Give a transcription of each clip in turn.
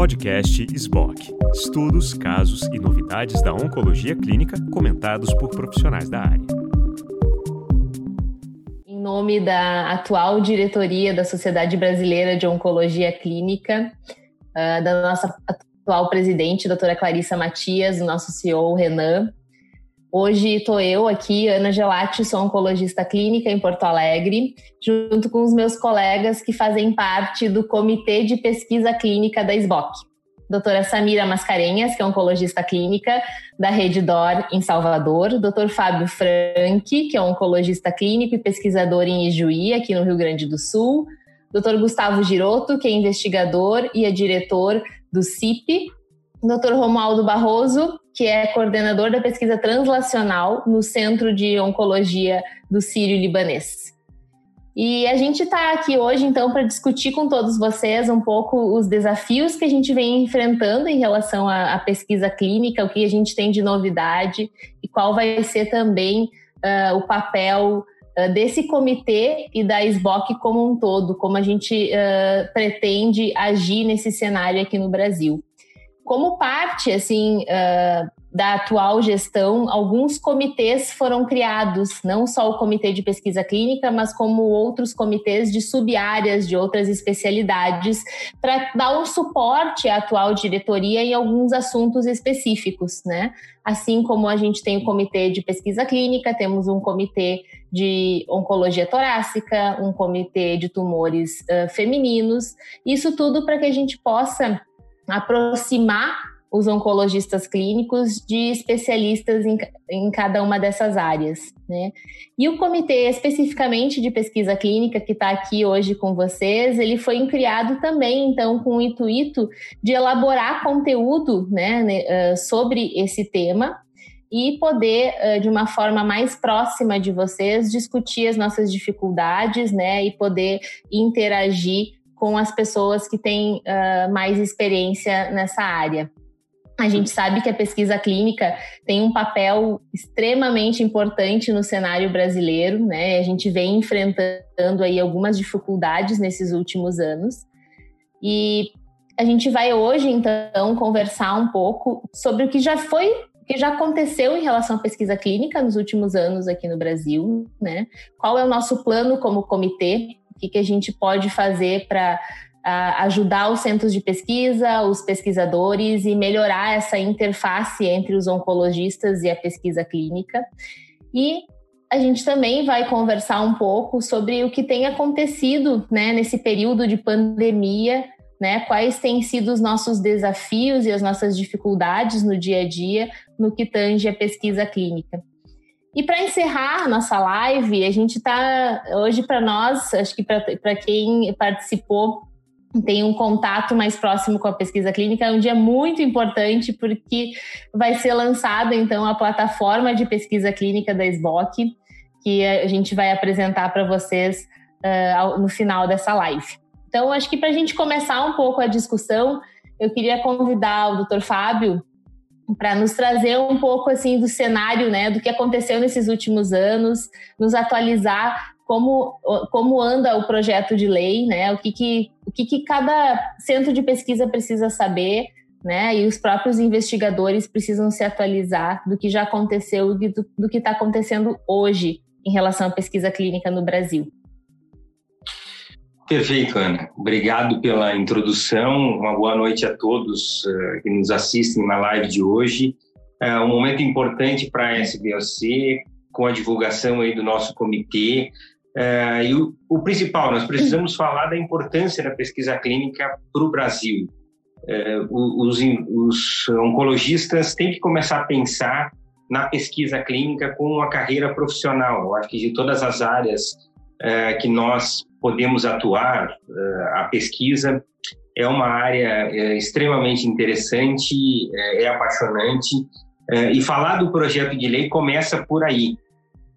Podcast SBOC. Estudos, casos e novidades da oncologia clínica comentados por profissionais da área. Em nome da atual diretoria da Sociedade Brasileira de Oncologia Clínica, uh, da nossa atual presidente, doutora Clarissa Matias, do nosso CEO Renan, Hoje estou eu aqui, Ana Gelati, sou oncologista clínica em Porto Alegre, junto com os meus colegas que fazem parte do Comitê de Pesquisa Clínica da SBOC. Doutora Samira Mascarenhas, que é oncologista clínica da Rede DOR em Salvador. Doutor Fábio Franck, que é oncologista clínico e pesquisador em Ijuí, aqui no Rio Grande do Sul. Doutor Gustavo Giroto, que é investigador e é diretor do CIP. Doutor Romualdo Barroso, que é coordenador da pesquisa translacional no Centro de Oncologia do Sírio-Libanês. E a gente está aqui hoje, então, para discutir com todos vocês um pouco os desafios que a gente vem enfrentando em relação à, à pesquisa clínica, o que a gente tem de novidade e qual vai ser também uh, o papel uh, desse comitê e da SBOC como um todo, como a gente uh, pretende agir nesse cenário aqui no Brasil como parte assim uh, da atual gestão, alguns comitês foram criados, não só o comitê de pesquisa clínica, mas como outros comitês de subáreas de outras especialidades, para dar um suporte à atual diretoria em alguns assuntos específicos, né? Assim como a gente tem o comitê de pesquisa clínica, temos um comitê de oncologia torácica, um comitê de tumores uh, femininos, isso tudo para que a gente possa aproximar os oncologistas clínicos de especialistas em, em, cada uma dessas áreas. Né? E o comitê especificamente de pesquisa clínica que está aqui hoje com vocês, ele foi criado também, então, com o intuito de elaborar conteúdo né, né sobre esse tema e poder, de uma forma mais próxima de vocês, discutir as nossas dificuldades né, e poder interagir com as pessoas que têm uh, mais experiência nessa área. A gente sabe que a pesquisa clínica tem um papel extremamente importante no cenário brasileiro, né? A gente vem enfrentando aí algumas dificuldades nesses últimos anos. E a gente vai hoje então conversar um pouco sobre o que já foi, o que já aconteceu em relação à pesquisa clínica nos últimos anos aqui no Brasil, né? Qual é o nosso plano como comitê que, que a gente pode fazer para ajudar os centros de pesquisa, os pesquisadores e melhorar essa interface entre os oncologistas e a pesquisa clínica. E a gente também vai conversar um pouco sobre o que tem acontecido né, nesse período de pandemia, né, quais têm sido os nossos desafios e as nossas dificuldades no dia a dia no que tange a pesquisa clínica. E para encerrar nossa live, a gente está hoje para nós, acho que para quem participou tem um contato mais próximo com a pesquisa clínica, é um dia muito importante porque vai ser lançada então a plataforma de pesquisa clínica da SBOC, que a gente vai apresentar para vocês uh, no final dessa live. Então, acho que para a gente começar um pouco a discussão, eu queria convidar o Dr. Fábio para nos trazer um pouco assim do cenário, né, do que aconteceu nesses últimos anos, nos atualizar como, como anda o projeto de lei, né, o que que, o que que cada centro de pesquisa precisa saber, né, e os próprios investigadores precisam se atualizar do que já aconteceu e do, do que está acontecendo hoje em relação à pesquisa clínica no Brasil. Perfeito, Ana. Obrigado pela introdução. Uma boa noite a todos uh, que nos assistem na live de hoje. É um momento importante para a SBOC, com a divulgação aí do nosso comitê. Uh, e o, o, principal, nós precisamos falar da importância da pesquisa clínica para o Brasil. Uh, os, os oncologistas têm que começar a pensar na pesquisa clínica como uma carreira profissional. Eu acho que de todas as áreas que nós podemos atuar. Eh, a pesquisa é uma área eh, extremamente interessante, eh, é apaixonante, e falar do projeto de lei começa por aí.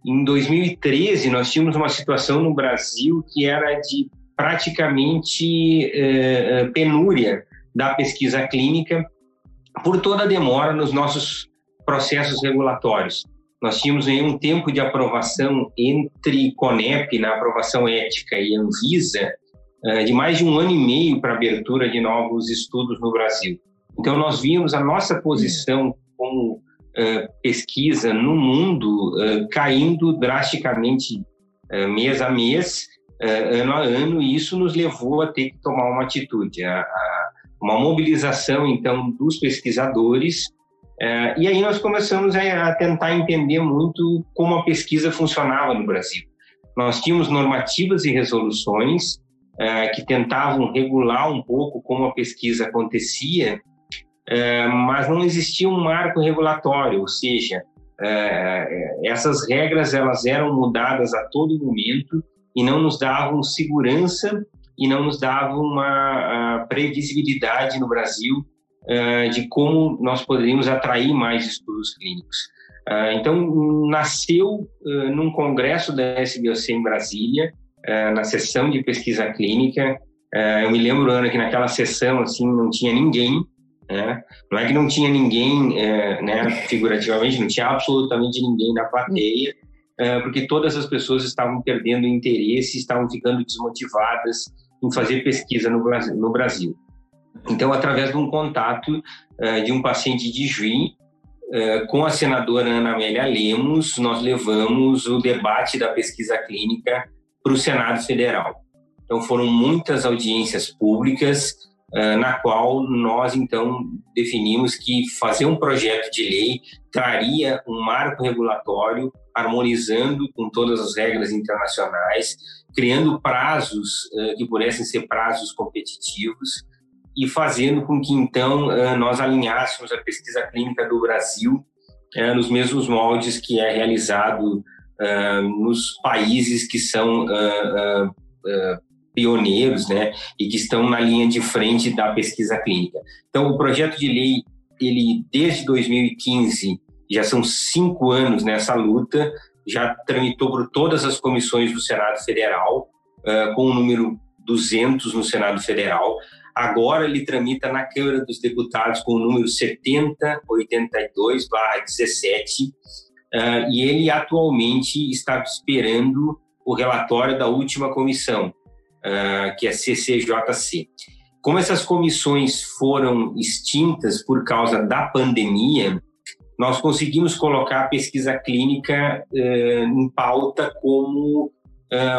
Em 2013, nós tínhamos uma situação no Brasil que era de praticamente penúria da pesquisa clínica por toda a demora nos nossos processos regulatórios nós tínhamos um tempo de aprovação entre CONEP, na aprovação ética, e Anvisa, de mais de um ano e meio para abertura de novos estudos no Brasil. Então, nós vimos a nossa posição como pesquisa no mundo caindo drasticamente mês a mês, ano a ano, e isso nos levou a ter que tomar uma atitude, a, a, uma mobilização, então, dos pesquisadores é, e aí nós começamos a, tentar entender muito como a pesquisa funcionava no Brasil. Nós tínhamos normativas e resoluções é, que tentavam regular um pouco como a pesquisa acontecia, é, mas não existia um marco regulatório, ou seja, é, essas regras elas eram mudadas a todo momento e não nos davam segurança e não nos davam uma previsibilidade no Brasil uh, de como nós poderíamos atrair mais estudos clínicos. Uh, então, nasceu uh, num congresso da SBOC em Brasília, na sessão de pesquisa clínica. eu me lembro, Ana, que naquela sessão assim não tinha ninguém, né? não é que não tinha ninguém, né, figurativamente, não tinha absolutamente ninguém na plateia, porque todas as pessoas estavam perdendo interesse, estavam ficando desmotivadas em fazer pesquisa. No Brasil. Então, através de um contato uh, de um paciente de Juí, uh, com a senadora Ana Amélia Lemos, nós levamos o debate da pesquisa clínica para o Senado Federal. Então, foram muitas audiências públicas, uh, na qual nós, então, definimos que fazer um projeto de lei traria um marco regulatório harmonizando com todas as regras internacionais, criando prazos que pudessem ser prazos competitivos, e fazendo com que então eh, nós alinhássemos a pesquisa clínica do Brasil eh, nos mesmos moldes que é realizado eh, nos países que são pioneiros, né, e que estão na linha de frente da pesquisa clínica. Então, o projeto de lei, ele desde 2015 já são cinco anos nessa luta, já tramitou por todas as comissões do Senado Federal, com o número 200 no Senado Federal. Agora ele tramita na Câmara dos Deputados com o número 7082-17, uh, e ele atualmente está esperando o relatório da última comissão, uh, que é CCJC. Como essas comissões foram extintas por causa da pandemia, nós conseguimos colocar a pesquisa clínica uh, em pauta como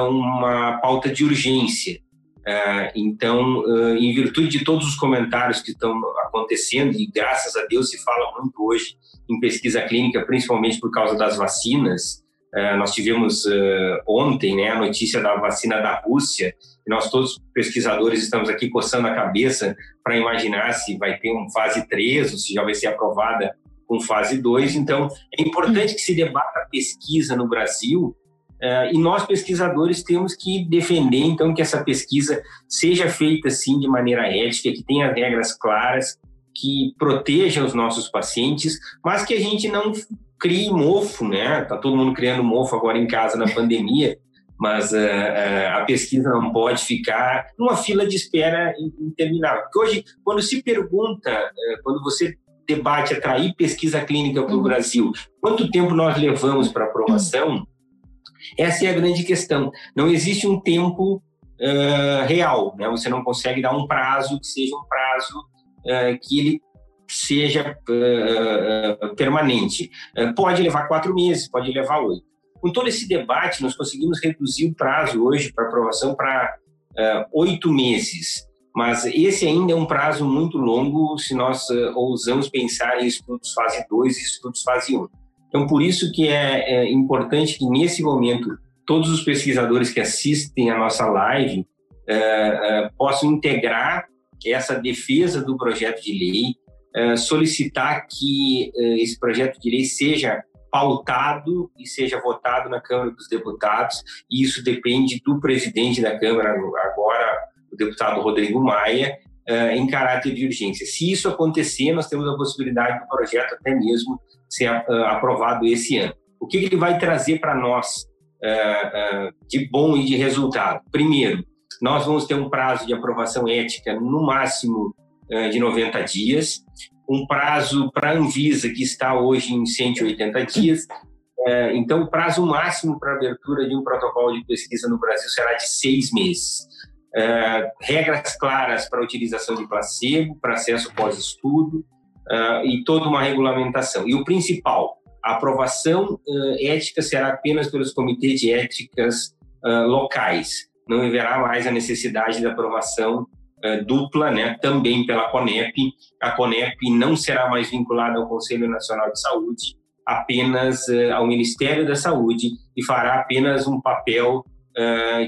uma pauta de urgência. É, então, em virtude de todos os comentários que estão acontecendo, e graças a Deus se fala muito hoje em pesquisa clínica, principalmente por causa das vacinas, uh, nós tivemos ontem né, a notícia da vacina da Rússia, e nós todos pesquisadores estamos aqui coçando a cabeça para imaginar se vai ter um fase 3 ou se já vai ser aprovada com fase 2. Então, é importante que se debata a pesquisa no Brasil e nós, pesquisadores, temos que defender, então, que essa pesquisa seja feita, sim, de maneira ética, que tenha regras claras, que proteja os nossos pacientes, mas que a gente não crie mofo, né? Tá todo mundo criando mofo agora em casa na pandemia, mas uh, uh, a pesquisa não pode ficar numa fila de espera interminável. Porque hoje, quando se pergunta, quando você debate atrair pesquisa clínica para o uhum. Brasil, quanto tempo nós levamos para aprovação? Essa é a grande questão. Não existe um tempo uh, real, né? Você não consegue dar um prazo que seja um prazo uh, que ele seja uh, permanente. pode levar quatro meses, pode levar oito. Com todo esse debate, nós conseguimos reduzir o prazo hoje para aprovação para oito meses. Mas esse ainda é um prazo muito longo se nós ousamos pensar em estudos fase 2 e estudos fase 1. Um. Então, por isso que é, é importante que, nesse momento, todos os pesquisadores que assistem a nossa live é, é, possam integrar essa defesa do projeto de lei, é, solicitar que esse projeto de lei seja pautado e seja votado na Câmara dos Deputados, e isso depende do presidente da Câmara, agora o deputado Rodrigo Maia, é, em caráter de urgência. Se isso acontecer, nós temos a possibilidade do projeto até mesmo ser uh, aprovado esse ano. O que ele vai trazer para nós uh, uh, de bom e de resultado? Primeiro, nós vamos ter um prazo de aprovação ética no máximo de 90 dias, um prazo para a Anvisa que está hoje em 180 dias. Então, o prazo máximo para abertura de um protocolo de pesquisa no Brasil será de seis meses. Uh, regras claras para utilização de placebo, para acesso pós-estudo uh, e toda uma regulamentação. E o principal, a aprovação uh, ética será apenas pelos comitês de éticas locais. Não haverá mais a necessidade da aprovação dupla, né, também pela CONEP. A CONEP não será mais vinculada ao Conselho Nacional de Saúde, apenas ao Ministério da Saúde e fará apenas um papel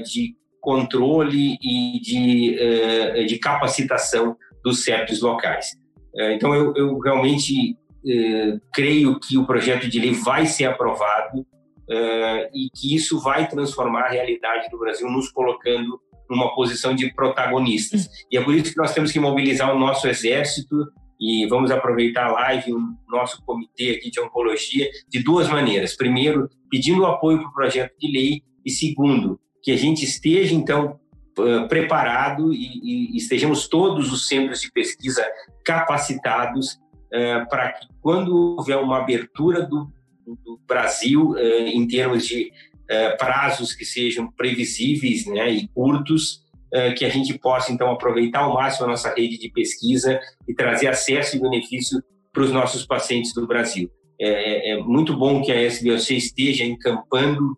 de controle e de, uh, de capacitação dos CEPs locais. Uh, então, eu, eu realmente uh, creio que o projeto de lei vai ser aprovado e que isso vai transformar a realidade do Brasil, nos colocando numa posição de protagonistas. E é por isso que nós temos que mobilizar o nosso exército e vamos aproveitar a live, o nosso comitê aqui de oncologia, de duas maneiras. Primeiro, pedindo apoio para o projeto de lei e segundo, que a gente esteja, então, preparado e, e estejamos todos os centros de pesquisa capacitados para que, quando houver uma abertura do, do Brasil em termos de prazos que sejam previsíveis né, e curtos, que a gente possa, então, aproveitar ao máximo a nossa rede de pesquisa e trazer acesso e benefício para os nossos pacientes do Brasil. É, é, muito bom que a SBOC esteja encampando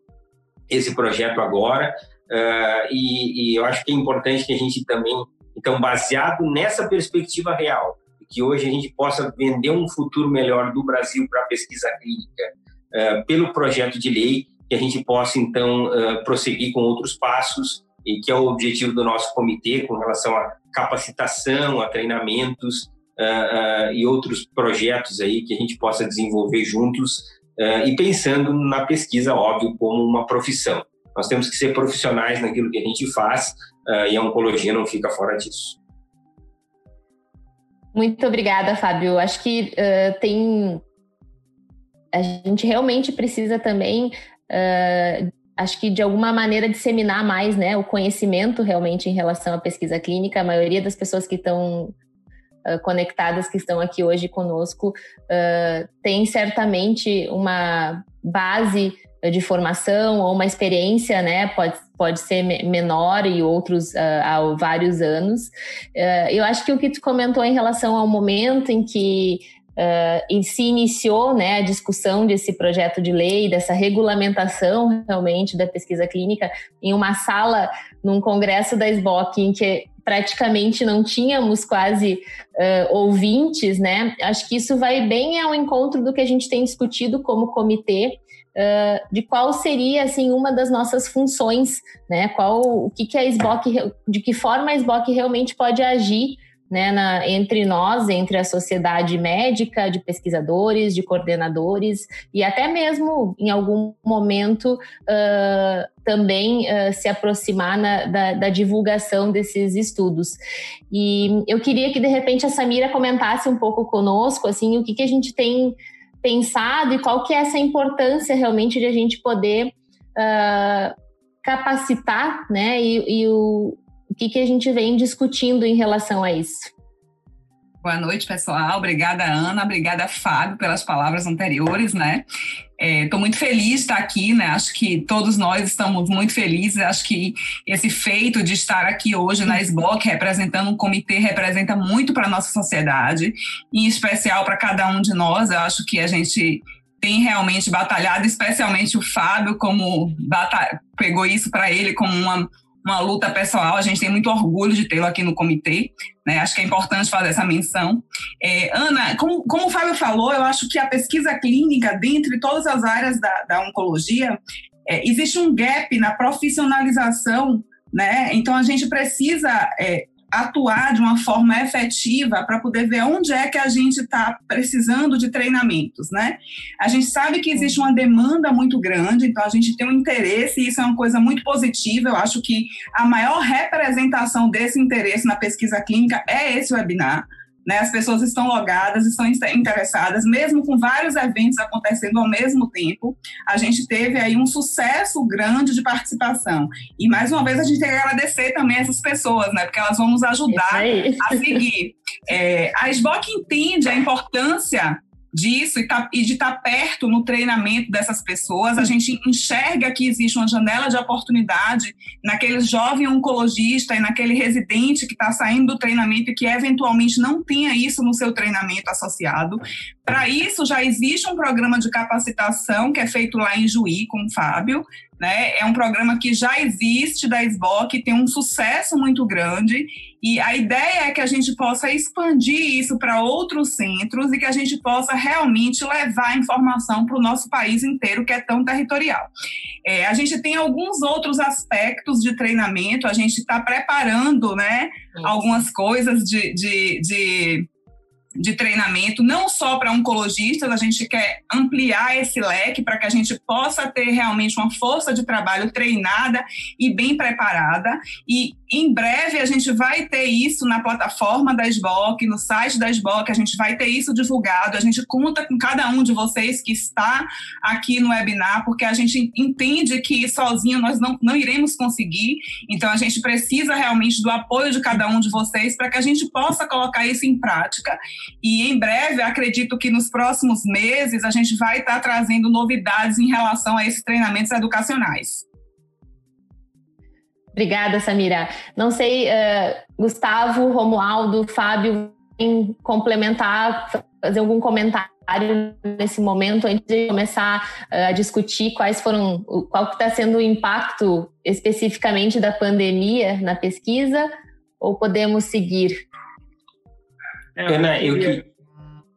esse projeto agora. Uh, e, e, eu acho que é importante que a gente também, então, baseado nessa perspectiva real, que hoje a gente possa vender um futuro melhor do Brasil para a pesquisa clínica, uh, pelo projeto de lei, que a gente possa, então, uh, prosseguir com outros passos, e que é o objetivo do nosso comitê com relação à capacitação, a treinamentos e outros projetos aí que a gente possa desenvolver juntos uh, e pensando na pesquisa, óbvio, como uma profissão. Nós temos que ser profissionais naquilo que a gente faz uh, e a oncologia não fica fora disso. Muito obrigada, Fábio. Acho que uh, tem. A gente realmente precisa também, acho que de alguma maneira, disseminar mais né, o conhecimento realmente em relação à pesquisa clínica. A maioria das pessoas que estão conectadas que estão aqui hoje conosco uh, tem certamente uma base de formação ou uma experiência, né? Pode, pode ser menor e outros uh, há vários anos. Uh, eu acho que o que tu comentou em relação ao momento em que uh, se iniciou né, a discussão desse projeto de lei, dessa regulamentação realmente da pesquisa clínica, em uma sala, num congresso da SBOC, em que praticamente não tínhamos quase uh, ouvintes, né? Acho que isso vai bem ao encontro do que a gente tem discutido como comitê, uh, de qual seria assim uma das nossas funções, né? Qual o que, que a SBOC, de que forma a SBOC realmente pode agir né, na, entre nós, entre a sociedade médica, de pesquisadores, de coordenadores, e até mesmo, em algum momento, uh, também uh, se aproximar na, da, da, divulgação desses estudos. E eu queria que, de repente, a Samira comentasse um pouco conosco, assim, o que, que a gente tem pensado e qual que é essa importância realmente de a gente poder uh, capacitar, né, e, e o, que, que a gente vem discutindo em relação a isso? Boa noite, pessoal. Obrigada, Ana. Obrigada, Fábio, pelas palavras anteriores, né? Estou é, muito feliz de estar aqui, né? Acho que todos nós estamos muito felizes. Acho que esse feito de estar aqui hoje na SBOC, representando um comitê, representa muito para a nossa sociedade, em especial para cada um de nós. Eu acho que a gente tem realmente batalhado, especialmente o Fábio, como pegou isso para ele como uma uma luta pessoal. A gente tem muito orgulho de tê-lo aqui no comitê. Né? Acho que é importante fazer essa menção. É, Ana, como, como o Fábio falou, eu acho que a pesquisa clínica, dentre todas as áreas da, da oncologia, é, existe um gap na profissionalização. Né? Então, a gente precisa é, atuar de uma forma efetiva para poder ver onde é que a gente está precisando de treinamentos, né? A gente sabe que existe uma demanda muito grande, então a gente tem um interesse e isso é uma coisa muito positiva. Eu acho que a maior representação desse interesse na pesquisa clínica é esse webinar. Né, as pessoas estão logadas, estão interessadas, mesmo com vários eventos acontecendo ao mesmo tempo. A gente teve aí um sucesso grande de participação. E mais uma vez a gente tem que agradecer também essas pessoas, né? Porque elas vão nos ajudar a seguir. É, a SBOC entende a importância disso e, tá, e de estar tá perto no treinamento dessas pessoas, a gente enxerga que existe uma janela de oportunidade naquele jovem oncologista e naquele residente que está saindo do treinamento e que eventualmente não tenha isso no seu treinamento associado. Para isso, já existe um programa de capacitação que é feito lá em Juí com o Fábio, né? É um programa que já existe da SBOC, tem um sucesso muito grande, e a ideia é que a gente possa expandir isso para outros centros e que a gente possa realmente levar a informação para o nosso país inteiro, que é tão territorial. É, a gente tem alguns outros aspectos de treinamento, a gente está preparando né, algumas coisas de, de, de de treinamento, não só para oncologistas, a gente quer ampliar esse leque para que a gente possa ter realmente uma força de trabalho treinada e bem preparada. E em breve a gente vai ter isso na plataforma da SBOC, no site da SBOC, a gente vai ter isso divulgado. A gente conta com cada um de vocês que está aqui no webinar, porque a gente entende que sozinho nós não, não iremos conseguir. Então a gente precisa realmente do apoio de cada um de vocês para que a gente possa colocar isso em prática. E em breve, acredito que nos próximos meses, a gente vai estar trazendo novidades em relação a esses treinamentos educacionais. Obrigada, Samira. Não sei, uh, Gustavo, Romualdo, Fábio, em complementar, fazer algum comentário nesse momento antes de começar uh, a discutir quais foram, qual está sendo o impacto especificamente da pandemia na pesquisa, ou podemos seguir? É, Ana, eu que.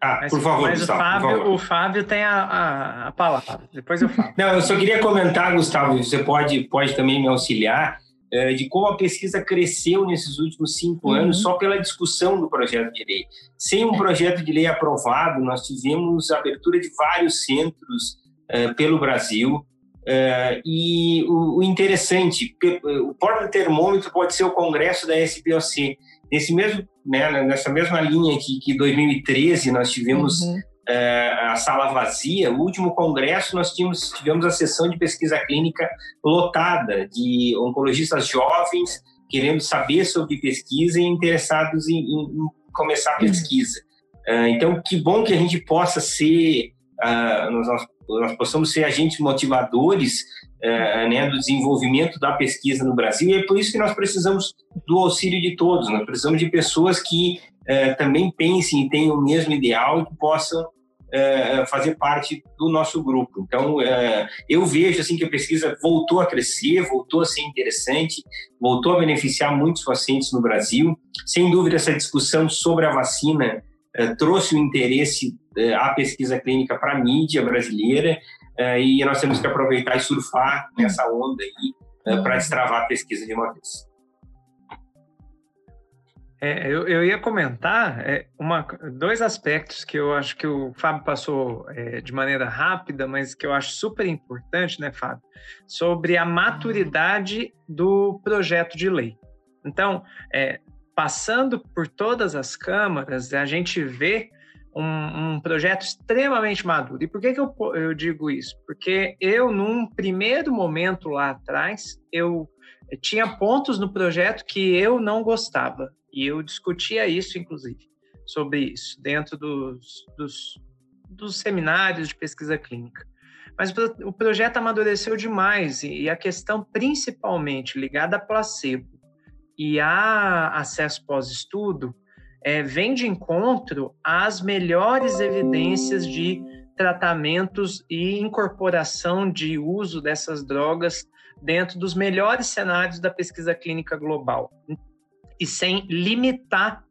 Ah, mas, por favor, mas Gustavo, o, Fábio, favor. o Fábio tem a, a, a, palavra. Depois eu falo. Não, eu só queria comentar, Gustavo, você pode, pode também me auxiliar, é, de como a pesquisa cresceu nesses últimos cinco uhum. anos só pela discussão do projeto de lei. Sem um projeto de lei aprovado, nós tivemos abertura de vários centros é, pelo Brasil. É, e o, o interessante, o porta termômetro pode ser o congresso da SBOC. Nesse mesmo, né, nessa mesma linha que, que 2013 nós tivemos uhum. É, a sala vazia, o último congresso nós tivemos, tivemos a sessão de pesquisa clínica lotada de oncologistas jovens querendo saber sobre pesquisa e interessados em, em, começar a uhum. pesquisa. Uhum. então, que bom que a gente possa ser, uh, nós, nós possamos ser agentes motivadores é, né, do desenvolvimento da pesquisa no Brasil, e é por isso que nós precisamos do auxílio de todos, nós precisamos de pessoas que é, também pensem e tenham o mesmo ideal e que possam é, fazer parte do nosso grupo. Então, é, eu vejo assim que a pesquisa voltou a crescer, voltou a ser interessante, voltou a beneficiar muitos pacientes no Brasil. Sem dúvida, essa discussão sobre a vacina é, trouxe o interesse é, à pesquisa clínica para a mídia brasileira é, e nós temos que aproveitar e surfar nessa onda aí é, para destravar a pesquisa de uma vez. É, eu, eu, ia comentar é, uma, dois aspectos que eu acho que o Fábio passou é, de maneira rápida, mas que eu acho super importante, né, Fábio? Sobre a maturidade do projeto de lei. Então, é, passando por todas as câmaras, a gente vê um, um, projeto extremamente maduro. E por que, que eu, eu digo isso? Porque eu, num primeiro momento lá atrás, eu, eu tinha pontos no projeto que eu não gostava. E eu discutia isso, inclusive, sobre isso, dentro dos, dos, dos seminários de pesquisa clínica. Mas o projeto amadureceu demais e a questão principalmente ligada a placebo e a acesso pós-estudo é, vem de encontro às melhores evidências de tratamentos e incorporação de uso dessas drogas dentro dos melhores cenários da pesquisa clínica global e sem limitar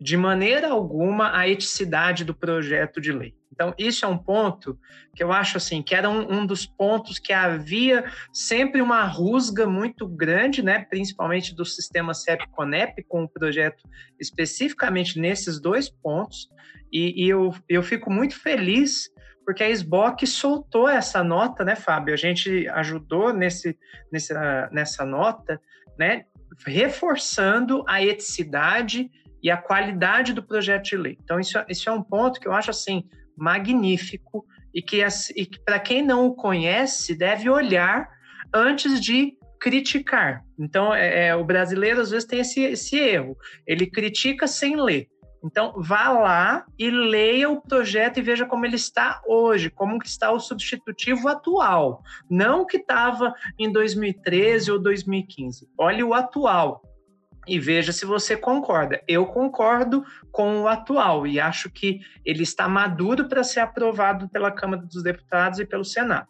de maneira alguma a eticidade do projeto de lei. Então, isso é um ponto que eu acho assim, que era um, um, dos pontos que havia sempre uma rusga muito grande, né, principalmente do sistema CEP-CONEP, com o projeto especificamente nesses dois pontos, e, e eu, eu fico muito feliz porque a SBOC soltou essa nota, né, Fábio? A gente ajudou nesse, nessa, nessa nota, né, reforçando a eticidade e a qualidade do projeto de lei. Então, isso, isso é um ponto que eu acho assim magnífico e que, que para quem não o conhece deve olhar antes de criticar. Então, é, é, o brasileiro às vezes tem esse, esse erro. Ele critica sem ler. Então, vá lá e leia o projeto e veja como ele está hoje, como que está o substitutivo atual, não o que estava em 2013 ou 2015. Olhe o atual e veja se você concorda. Eu concordo com o atual e acho que ele está maduro para ser aprovado pela Câmara dos Deputados e pelo Senado.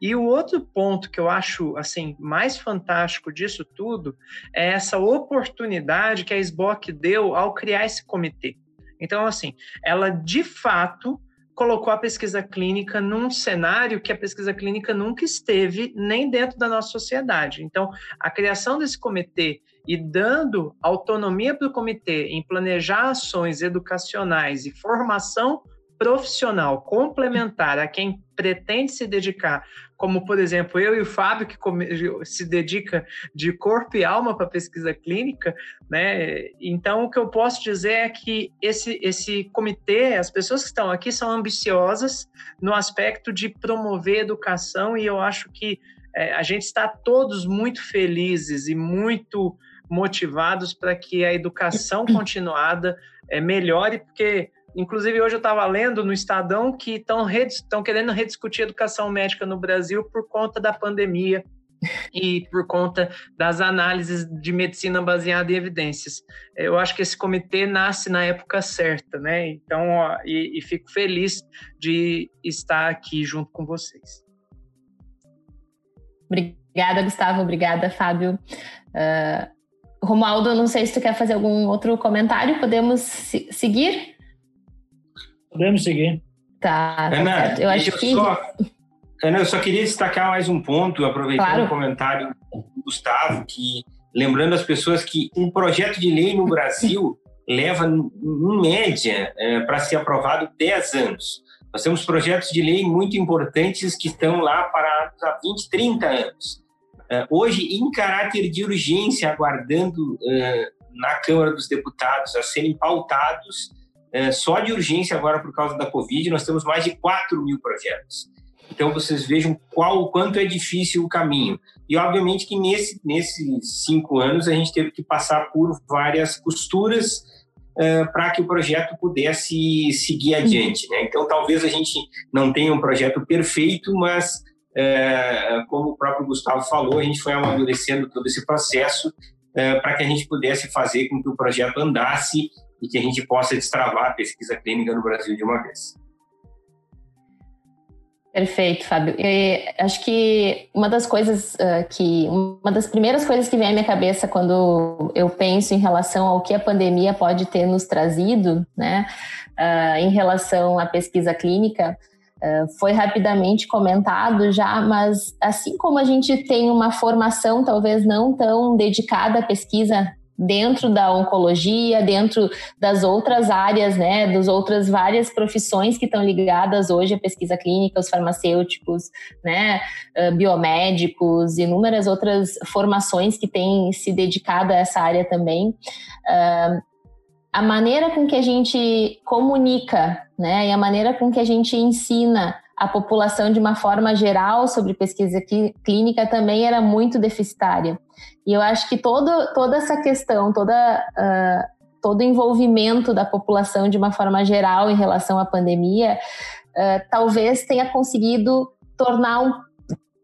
E o outro ponto que eu acho assim mais fantástico disso tudo é essa oportunidade que a SBOC deu ao criar esse comitê. Então, assim, ela de fato colocou a pesquisa clínica num cenário que a pesquisa clínica nunca esteve nem dentro da nossa sociedade. Então, a criação desse comitê e dando autonomia para o comitê em planejar ações educacionais e formação profissional complementar a quem pretende se dedicar, como por exemplo eu e o Fábio que se dedica de corpo e alma para pesquisa clínica, né? Então o que eu posso dizer é que esse esse comitê, as pessoas que estão aqui são ambiciosas no aspecto de promover educação e eu acho que é, a gente está todos muito felizes e muito motivados para que a educação continuada é, melhore, porque Inclusive, hoje eu estava lendo no Estadão que estão querendo rediscutir a educação médica no Brasil por conta da pandemia e por conta das análises de medicina baseada em evidências. Eu acho que esse comitê nasce na época certa, né? Então, ó, e, e, fico feliz de estar aqui junto com vocês. Obrigada, Gustavo. Obrigada, Fábio. Uh, não sei se tu quer fazer algum outro comentário. Podemos seguir? Podemos seguir. Tá, tá Ana, eu acho eu que. Só, Ana, eu só queria destacar mais um ponto, aproveitando claro. o comentário do Gustavo, que lembrando as pessoas que um projeto de lei no Brasil leva, em média, é, para ser aprovado 10 anos. Nós temos projetos de lei muito importantes que estão lá para há 20, 30 anos. É, hoje, em caráter de urgência, aguardando é, na Câmara dos Deputados a serem pautados é, só de urgência agora por causa da Covid, nós temos mais de 4 mil projetos. Então vocês vejam qual o quanto é difícil o caminho. E obviamente que nesse, nesses cinco anos a gente teve que passar por várias costuras uh, para que o projeto pudesse seguir adiante. Né? Então talvez a gente não tenha um projeto perfeito, mas uh, como o próprio Gustavo falou, a gente foi amadurecendo todo esse processo uh, para que a gente pudesse fazer com que o projeto andasse e que a gente possa destravar a pesquisa clínica no Brasil de uma vez. Perfeito, Fábio. Acho que uma das coisas uh, que uma das primeiras coisas que vem à minha cabeça quando eu penso em relação ao que a pandemia pode ter nos trazido, né, uh, em relação à pesquisa clínica, uh, foi rapidamente comentado já, mas assim como a gente tem uma formação talvez não tão dedicada à pesquisa dentro da oncologia, dentro das outras áreas, né, das outras várias profissões que estão ligadas hoje à pesquisa clínica, os farmacêuticos, né, biomédicos, inúmeras outras formações que têm se dedicado a essa área também. a maneira com que a gente comunica, né, e a maneira com que a gente ensina a população de uma forma geral sobre pesquisa clínica também era muito deficitária. E eu acho que todo, toda essa questão, toda, uh, todo o envolvimento da população de uma forma geral em relação à pandemia, uh, talvez tenha conseguido tornar um,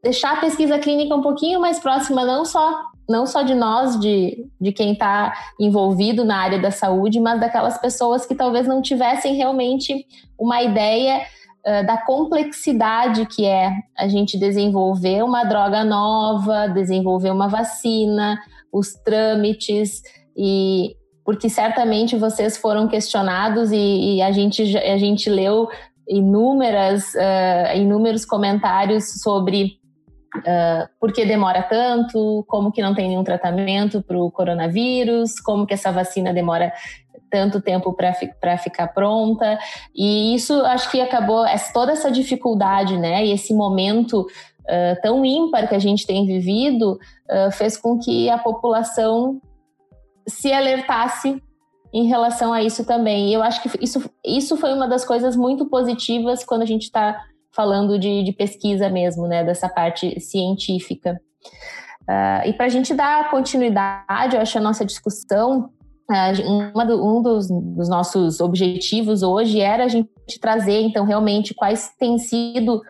deixar a pesquisa clínica um pouquinho mais próxima, não só não só de nós, de, de quem está envolvido na área da saúde, mas daquelas pessoas que talvez não tivessem realmente uma ideia uh, da complexidade que é a gente desenvolver uma droga nova, desenvolver uma vacina, os trâmites e porque certamente vocês foram questionados e, e a gente a gente leu inúmeras uh, inúmeros comentários sobre uh, por que demora tanto, como que não tem nenhum tratamento para o coronavírus, como que essa vacina demora tanto tempo para ficar pronta. E isso acho que acabou, toda essa dificuldade, né, e esse momento uh, tão ímpar que a gente tem vivido, uh, fez com que a população se alertasse em relação a isso também. E eu acho que isso, isso foi uma das coisas muito positivas quando a gente está falando de, de, pesquisa mesmo, né, dessa parte científica. Uh, e para a gente dar continuidade, eu acho, a nossa discussão, uma do, um dos, dos, nossos objetivos hoje era a gente trazer, então, realmente quais têm sido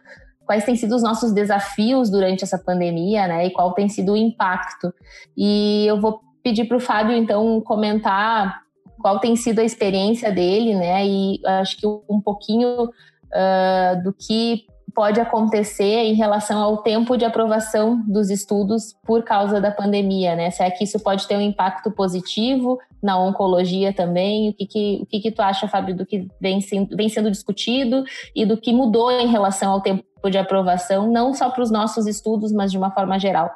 quais têm sido os nossos desafios durante essa pandemia, né? E qual tem sido o impacto. E eu vou pedir para o Fábio, então, comentar qual tem sido a experiência dele, né? E acho que um pouquinho uh, do que pode acontecer em relação ao tempo de aprovação dos estudos por causa da pandemia, né? Se é que isso pode ter um impacto positivo na oncologia também, o que que, o que, que tu acha, Fábio, do que vem, vem sendo discutido e do que mudou em relação ao tempo de aprovação, não só para os nossos estudos, mas de uma forma geral?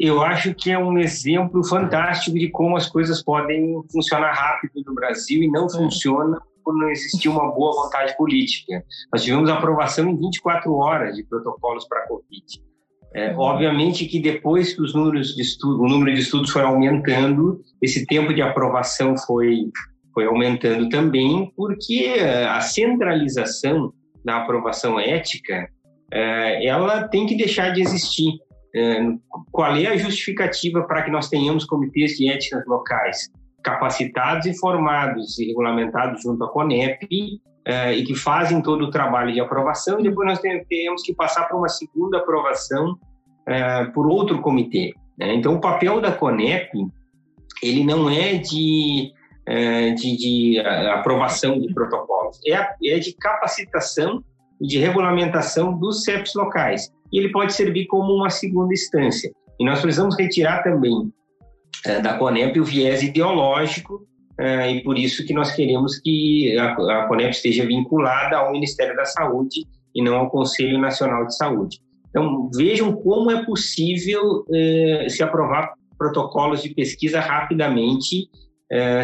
Eu acho que é um exemplo fantástico de como as coisas podem funcionar rápido no Brasil e não funcionam por não existir uma boa vontade política. Nós tivemos aprovação em 24 horas de protocolos para a Covid. É, uhum. obviamente que depois que os números de estudo, o número de estudos foi aumentando, esse tempo de aprovação foi, foi aumentando também, porque a centralização da aprovação ética, é, ela tem que deixar de existir. É, qual é a justificativa para que nós tenhamos comitês de ética locais? Capacitados e formados e regulamentados junto à CONEP eh, e que fazem todo o trabalho de aprovação e depois nós temos que passar para uma segunda aprovação eh, por outro comitê. Né? Então, o papel da CONEP ele não é de, eh, de, de aprovação de protocolos, é, é de capacitação e de regulamentação dos CEPs locais. E ele pode servir como uma segunda instância. E nós precisamos retirar também é, da CONEP o viés ideológico é, e por isso que nós queremos que a, a CONEP esteja vinculada ao Ministério da Saúde e não ao Conselho Nacional de Saúde. Então, vejam como é possível é, se aprovar protocolos de pesquisa rapidamente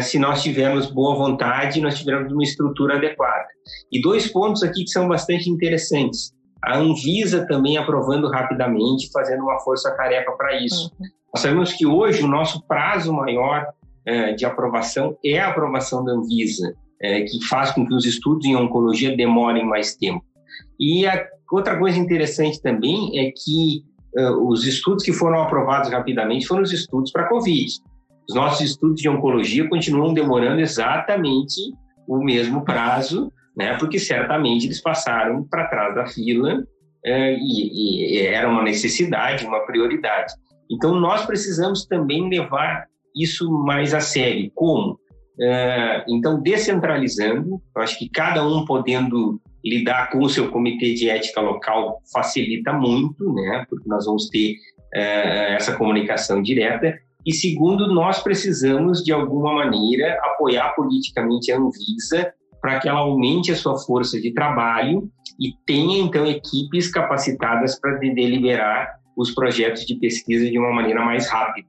se nós tivermos boa vontade e nós tivermos uma estrutura adequada. E dois pontos aqui que são bastante interessantes. A Anvisa também aprovando rapidamente, fazendo uma força-tarefa para isso. Uhum. Nós sabemos que hoje o nosso prazo maior é, de aprovação é a aprovação da Anvisa, é, que faz com que os estudos em oncologia demorem mais tempo. E a outra coisa interessante também é que uh, os estudos que foram aprovados rapidamente foram os estudos para COVID. Os nossos estudos de oncologia continuam demorando exatamente o mesmo prazo, né, porque certamente eles passaram para trás da fila é, e, e era uma necessidade, uma prioridade. Então, nós precisamos também levar isso mais a sério. Como? Uh, então, descentralizando, acho que cada um podendo lidar com o seu comitê de ética local facilita muito, né? Porque nós vamos ter uh, essa comunicação direta. E segundo, nós precisamos, de alguma maneira, apoiar politicamente a Anvisa para que ela aumente a sua força de trabalho e tenha, então, equipes capacitadas para deliberar os projetos de pesquisa de uma maneira mais rápida.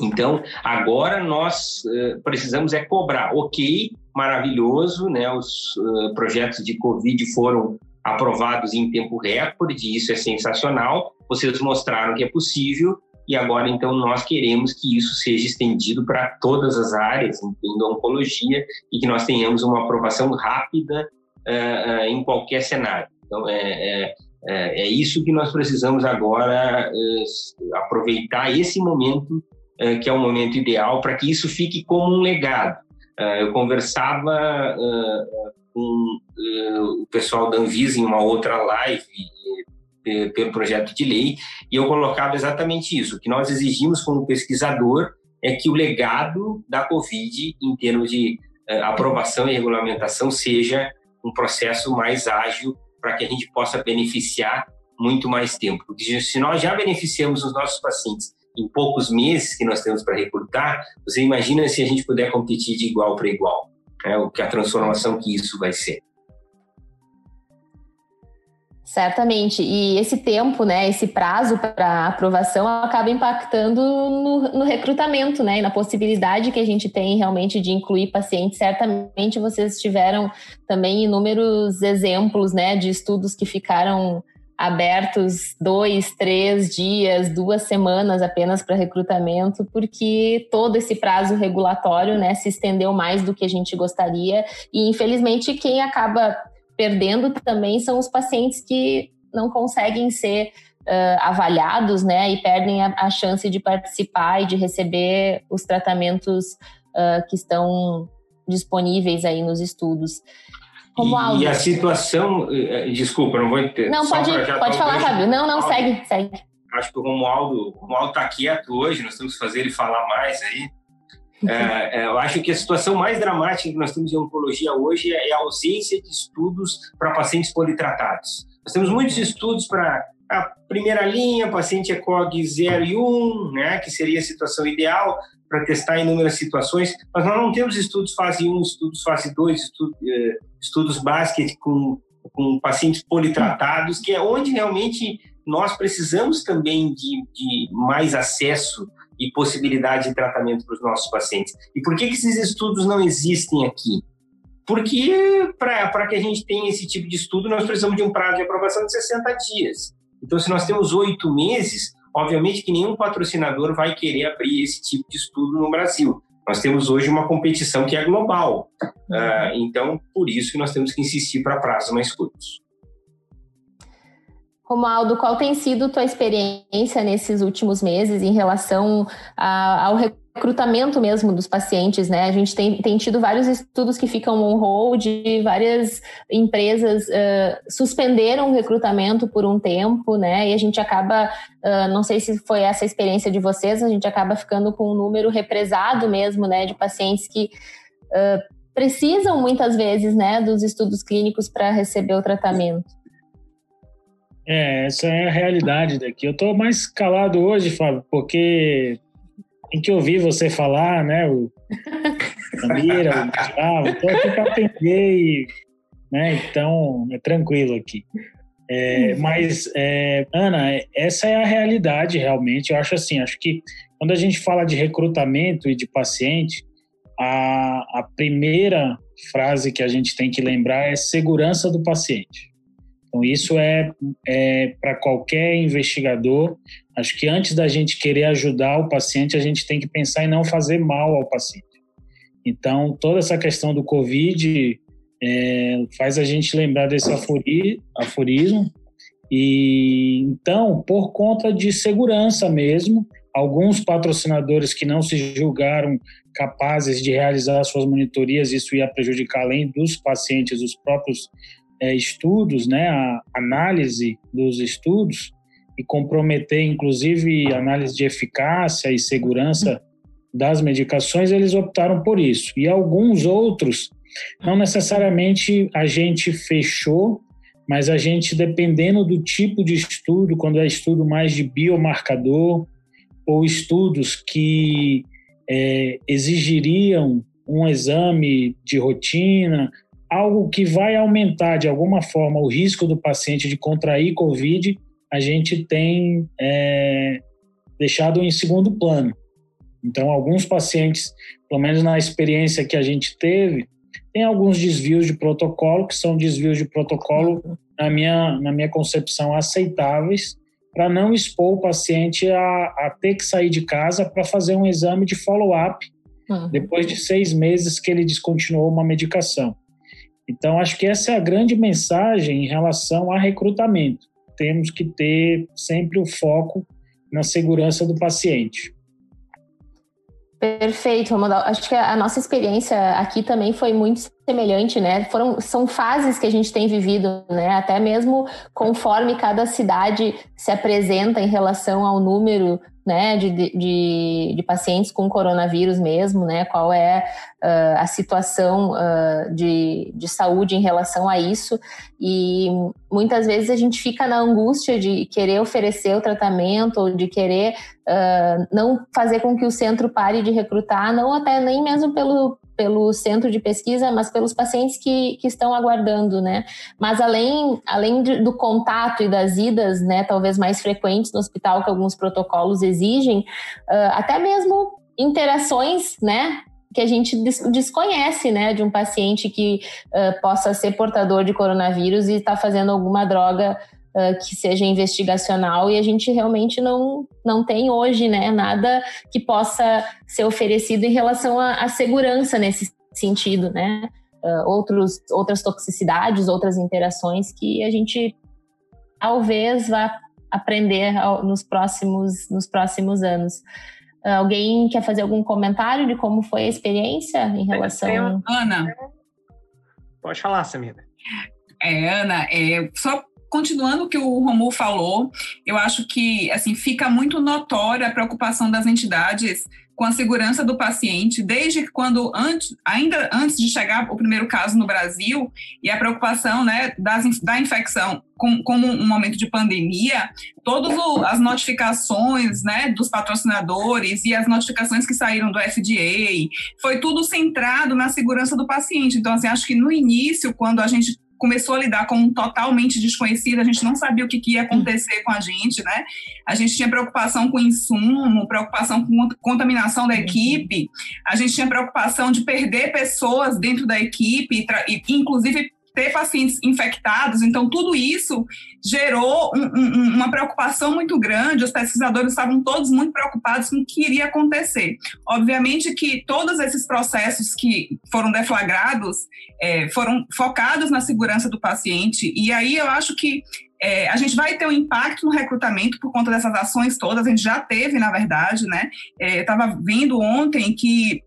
Então, agora nós uh, precisamos é cobrar. Ok, maravilhoso, né? Os uh, projetos de Covid foram aprovados em tempo recorde, isso é sensacional. Vocês mostraram que é possível e agora então nós queremos que isso seja estendido para todas as áreas, incluindo a oncologia, e que nós tenhamos uma aprovação rápida uh, em qualquer cenário. Então, é, é é, é isso que nós precisamos agora é, aproveitar esse momento, é, que é o momento ideal, para que isso fique como um legado. É, eu conversava é, com é, o pessoal da Anvisa em uma outra live pelo projeto de lei e eu colocava exatamente isso. O que nós exigimos como pesquisador é que o legado da Covid, em termos de aprovação e regulamentação, seja um processo mais ágil para que a gente possa beneficiar muito mais tempo. Porque se nós já beneficiamos os nossos pacientes em poucos meses que nós temos para recrutar, você imagina se a gente puder competir de igual para igual, né? o que a transformação que isso vai ser. Certamente. E esse tempo, né, esse prazo para aprovação acaba impactando no, no, recrutamento, né, e na possibilidade que a gente tem realmente de incluir pacientes. Certamente vocês tiveram também inúmeros exemplos, né, de estudos que ficaram abertos dois, três dias, duas semanas apenas para recrutamento, porque todo esse prazo regulatório, né, se estendeu mais do que a gente gostaria. E infelizmente quem acaba perdendo também são os pacientes que não conseguem ser uh, avaliados, né, e perdem a, a, chance de participar e de receber os tratamentos uh, que estão disponíveis aí nos estudos. Romualdo. E a situação, eh, eh, desculpa, não vou entender. Não, pode, pode falar, Fábio. Não, não, segue, segue. Acho que o Romualdo, o Romualdo está quieto hoje, nós temos que fazer ele falar mais aí. É, é, eu acho que a situação mais dramática que nós temos em oncologia hoje é a ausência de estudos para pacientes politratados. Nós temos muitos estudos para a primeira linha, paciente ECOG 0 e 1, né, que seria a situação ideal para testar inúmeras situações, mas nós não temos estudos fase 1, estudos fase 2, estudos, eh, estudos basket com, com pacientes politratados, que é onde realmente nós precisamos também de, de mais acesso e possibilidade de tratamento para os nossos pacientes. E por que, esses estudos não existem aqui? Porque para que a gente tenha esse tipo de estudo, nós precisamos de um prazo de aprovação de 60 dias. Então, se nós temos oito meses, obviamente que nenhum patrocinador vai querer abrir esse tipo de estudo no Brasil. Nós temos hoje uma competição que é global. Uh, então, por isso que nós temos que insistir para prazos mais curtos. Romualdo, qual tem sido tua experiência nesses últimos meses em relação a, ao recrutamento mesmo dos pacientes, né? A gente tem, tem tido vários estudos que ficam on hold, várias empresas uh, suspenderam o recrutamento por um tempo, né? E a gente acaba, uh, não sei se foi essa a experiência de vocês, a gente acaba ficando com um número represado mesmo, né? De pacientes que uh, precisam muitas vezes, né? Dos estudos clínicos para receber o tratamento. É, essa é a realidade daqui. Eu estou mais calado hoje, Fábio, porque tem que ouvir você falar, né? O Camila, o Gustavo, estou aqui para atender e, né? Então, é tranquilo aqui. É, mas, é, Ana, essa é a realidade realmente. Eu acho assim, acho que quando a gente fala de recrutamento e de paciente, a, a primeira frase que a gente tem que lembrar é segurança do paciente. Então, isso é, é para qualquer investigador. Acho que antes da gente querer ajudar o paciente, a gente tem que pensar em não fazer mal ao paciente. Então, toda essa questão do Covid é, faz a gente lembrar desse afori, aforismo. E então, por conta de segurança mesmo, alguns patrocinadores que não se julgaram capazes de realizar suas monitorias, isso ia prejudicar além dos pacientes, os próprios é, estudos, né, a análise dos estudos e comprometer, inclusive, análise de eficácia e segurança das medicações, eles optaram por isso. E alguns outros, não necessariamente a gente fechou, mas a gente, dependendo do tipo de estudo, quando é estudo mais de biomarcador, ou estudos que é, exigiriam um exame de rotina, algo que vai aumentar de alguma forma o risco do paciente de contrair Covid, a gente tem é, deixado em segundo plano. Então, alguns pacientes, pelo menos na experiência que a gente teve, tem alguns desvios de protocolo, que são desvios de protocolo, na minha, na minha concepção, aceitáveis, para não expor o paciente a, a, ter que sair de casa para fazer um exame de follow-up uhum. depois de seis meses que ele descontinuou uma medicação. Então, acho que essa é a grande mensagem em relação a recrutamento. Temos que ter sempre o foco na segurança do paciente. Perfeito, Romualdo. Acho que a nossa experiência aqui também foi muito semelhante, né? Foram, são fases que a gente tem vivido, né? Até mesmo conforme cada cidade se apresenta em relação ao número né, de, de, de, pacientes com coronavírus mesmo, né, qual é uh, a situação uh, de, de saúde em relação a isso. E muitas vezes a gente fica na angústia de querer oferecer o tratamento ou de querer uh, não fazer com que o centro pare de recrutar, não até nem mesmo pelo, pelo centro de pesquisa, mas pelos pacientes que, que estão aguardando, né? Mas além, além do contato e das idas, né, talvez mais frequentes no hospital que alguns protocolos exigem, uh, até mesmo interações, né, que a gente desconhece, né, de um paciente que uh, possa ser portador de coronavírus e está fazendo alguma droga uh, que seja investigacional e a gente realmente não, não tem hoje né, nada que possa ser oferecido em relação à, segurança nesse sentido, né? Uh, outros, outras toxicidades, outras interações que a gente talvez vá aprender nos próximos, nos próximos anos. Alguém quer fazer algum comentário de como foi a experiência em relação... Ana. Pode falar, Samira. É, Ana, é, só continuando o que o Romulo falou, eu acho que assim fica muito notória a preocupação das entidades com a segurança do paciente, desde quando antes, ainda antes de chegar o primeiro caso no Brasil, e a preocupação né, das, da infecção com, como um momento de pandemia, todas as notificações né, dos patrocinadores e as notificações que saíram do FDA, foi tudo centrado na segurança do paciente. Então, assim, acho que no início, quando a gente começou a lidar com um totalmente desconhecido, a gente não sabia o que, que ia acontecer com a gente, né? A gente tinha preocupação com insumo, preocupação com contaminação da equipe, a gente tinha preocupação de perder pessoas dentro da equipe, e, inclusive ter pacientes infectados. Então, tudo isso gerou um, um, uma preocupação muito grande. Os pesquisadores estavam todos muito preocupados com o que iria acontecer. Obviamente que todos esses processos que foram deflagrados é, foram focados na segurança do paciente. E aí eu acho que é, a gente vai ter um impacto no recrutamento por conta dessas ações todas. A gente já teve, na verdade, né? É, Estava vendo ontem que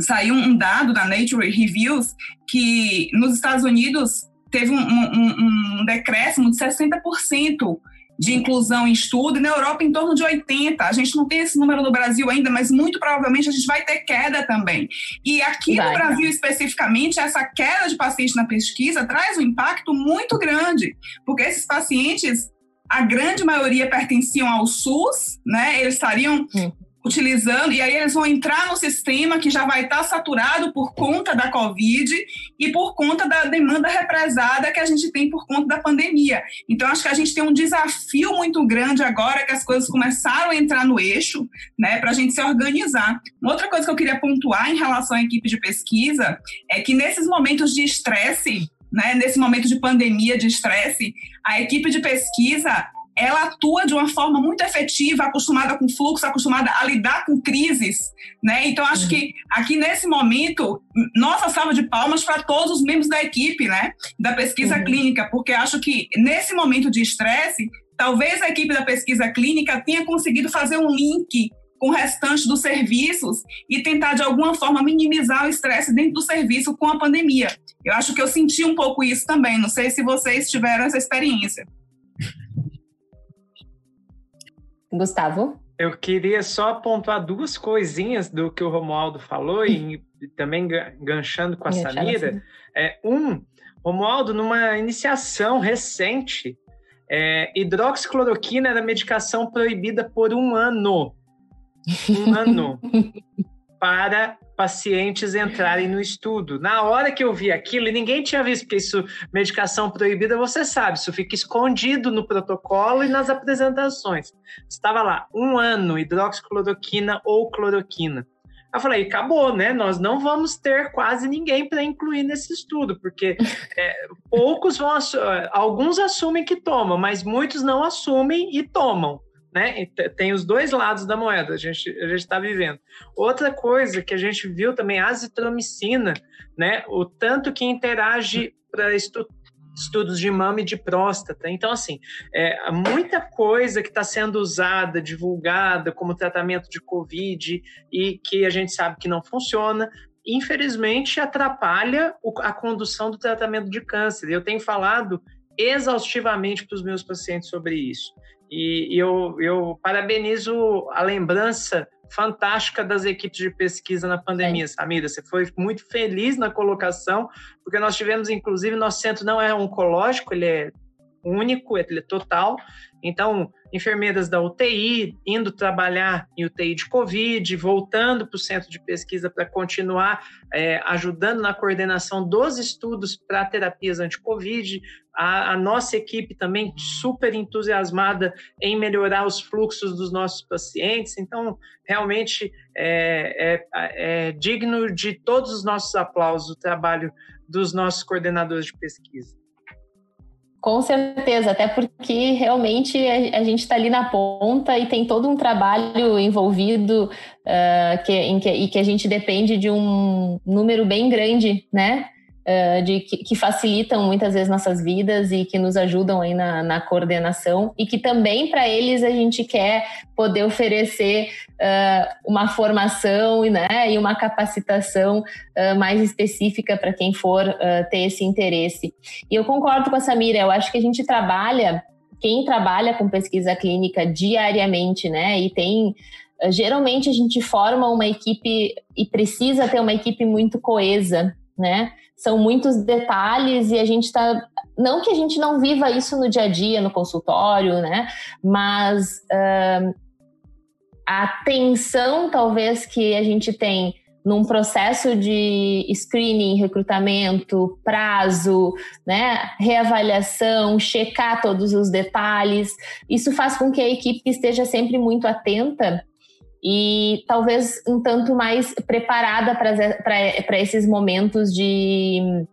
saiu um dado da Nature Reviews que nos Estados Unidos teve um, um, um decréscimo de 60% de inclusão em estudo, e na Europa em torno de 80%. A gente não tem esse número no Brasil ainda, mas muito provavelmente a gente vai ter queda também. E aqui vai. no Brasil, especificamente, essa queda de pacientes na pesquisa traz um impacto muito grande, porque esses pacientes a grande maioria pertenciam ao SUS, né? Eles estariam utilizando, e aí eles vão entrar no sistema que já vai estar saturado por conta da Covid e por conta da demanda represada que a gente tem por conta da pandemia. Então, acho que a gente tem um desafio muito grande agora que as coisas começaram a entrar no eixo, né, para a gente se organizar. Uma outra coisa que eu queria pontuar em relação à equipe de pesquisa é que nesses momentos de estresse, né, nesse momento de pandemia, de estresse, a equipe de pesquisa ela atua de uma forma muito efetiva, acostumada com fluxo, acostumada a lidar com crises, né? Então acho uhum. que aqui nesse momento, nossa salva de palmas para todos os membros da equipe, né? Da pesquisa uhum. clínica, porque acho que nesse momento de estresse, talvez a equipe da pesquisa clínica tenha conseguido fazer um link com o restante dos serviços e tentar de alguma forma minimizar o estresse dentro do serviço com a pandemia. Eu acho que eu senti um pouco isso também. Não sei se vocês tiveram essa experiência. Gustavo? Eu queria só pontuar duas coisinhas do que o Romualdo falou e também ganchando com a Samira. É, um, Romualdo, numa iniciação recente, é, hidroxicloroquina era medicação proibida por um ano. Um ano. para pacientes entrarem no estudo. Na hora que eu vi aquilo, e ninguém tinha visto, porque isso, medicação proibida, você sabe, isso fica escondido no protocolo e nas apresentações. Estava lá, um ano, hidroxicloroquina ou cloroquina. Eu falei, acabou, né? Nós não vamos ter quase ninguém para incluir nesse estudo, porque é, poucos vão, alguns assumem que tomam, mas muitos não assumem e tomam né? Tem os dois lados da moeda, a gente a gente está vivendo. Outra coisa que a gente viu também, a azitromicina, né? O tanto que interage para estu estudos de mama e de próstata. Então, assim, é, muita coisa que está sendo usada, divulgada como tratamento de Covid e que a gente sabe que não funciona, infelizmente atrapalha a condução do tratamento de câncer. Eu tenho falado exaustivamente para os meus pacientes sobre isso. E, eu, eu parabenizo a lembrança fantástica das equipes de pesquisa na pandemia, Samira. Você foi muito feliz na colocação, porque nós tivemos, inclusive, nosso centro não é oncológico, ele é único, ele é total. Então, enfermeiras da UTI indo trabalhar em UTI de Covid, voltando para o centro de pesquisa para continuar é, ajudando na coordenação dos estudos para terapias anti-Covid. A, a, nossa equipe também super entusiasmada em melhorar os fluxos dos nossos pacientes. Então, realmente é, é, é digno de todos os nossos aplausos o trabalho dos nossos coordenadores de pesquisa. Com certeza, até porque realmente a, gente está ali na ponta e tem todo um trabalho envolvido uh, que, em que, e que a gente depende de um número bem grande né, de que, que, facilitam muitas vezes nossas vidas e que nos ajudam aí na, na coordenação e que também para eles a gente quer poder oferecer uh, uma formação né, e uma capacitação uh, mais específica para quem for ter esse interesse. E eu concordo com a Samira, eu acho que a gente trabalha quem trabalha com pesquisa clínica diariamente, né, e tem geralmente a gente forma uma equipe e precisa ter uma equipe muito coesa, né? São muitos detalhes e a gente está não que a gente não viva isso no dia a dia, no consultório, né? Mas uh, a atenção, talvez, que a gente tem num processo de screening, recrutamento, prazo, né, reavaliação, checar todos os detalhes, isso faz com que a equipe esteja sempre muito atenta e talvez um tanto mais preparada para esses momentos de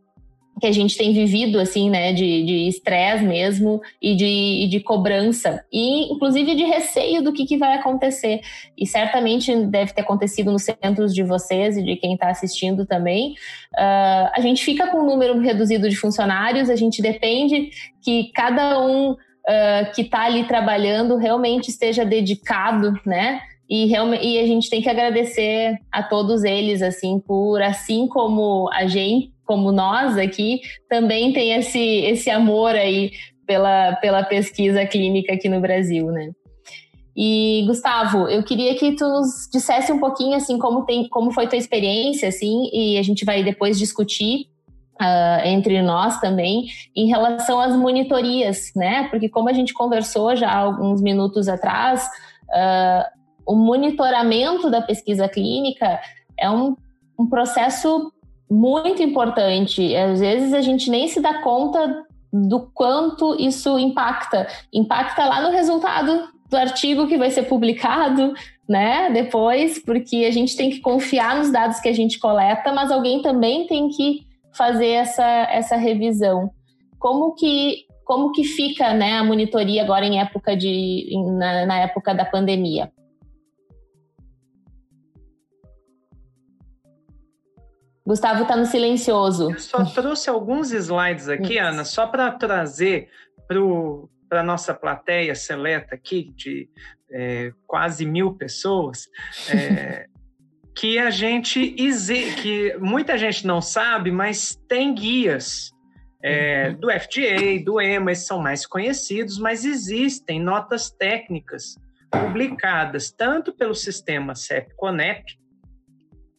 que a gente tem vivido assim, né, de estresse mesmo e de, de cobrança e inclusive de receio do que, que vai acontecer e certamente deve ter acontecido nos centros de vocês e de quem está assistindo também. Uh, a gente fica com um número reduzido de funcionários, a gente depende que cada um uh, que está ali trabalhando realmente esteja dedicado, né? E, e a gente tem que agradecer a todos eles, assim, por assim como a gente, como nós aqui, também tem esse, esse amor aí pela, pela pesquisa clínica aqui no Brasil, né? E Gustavo, eu queria que tu nos dissesse um pouquinho assim como tem, como foi tua experiência, assim, e a gente vai depois discutir uh, entre nós também em relação às monitorias, né? Porque como a gente conversou já alguns minutos atrás, uh, o monitoramento da pesquisa clínica é um, um processo muito importante. Às vezes a gente nem se dá conta do quanto isso impacta. Impacta lá no resultado do artigo que vai ser publicado, né? Depois, porque a gente tem que confiar nos dados que a gente coleta, mas alguém também tem que fazer essa, essa revisão. Como que como que fica, né, a monitoria agora em época de na, na época da pandemia? Gustavo está no silencioso. Eu só trouxe alguns slides aqui, Isso. Ana, só para trazer para a nossa plateia seleta aqui, de é, quase mil pessoas, é, que a gente, que muita gente não sabe, mas tem guias é, uhum. do FDA, do EMA, esses são mais conhecidos, mas existem notas técnicas publicadas tanto pelo sistema CEP-CONEP,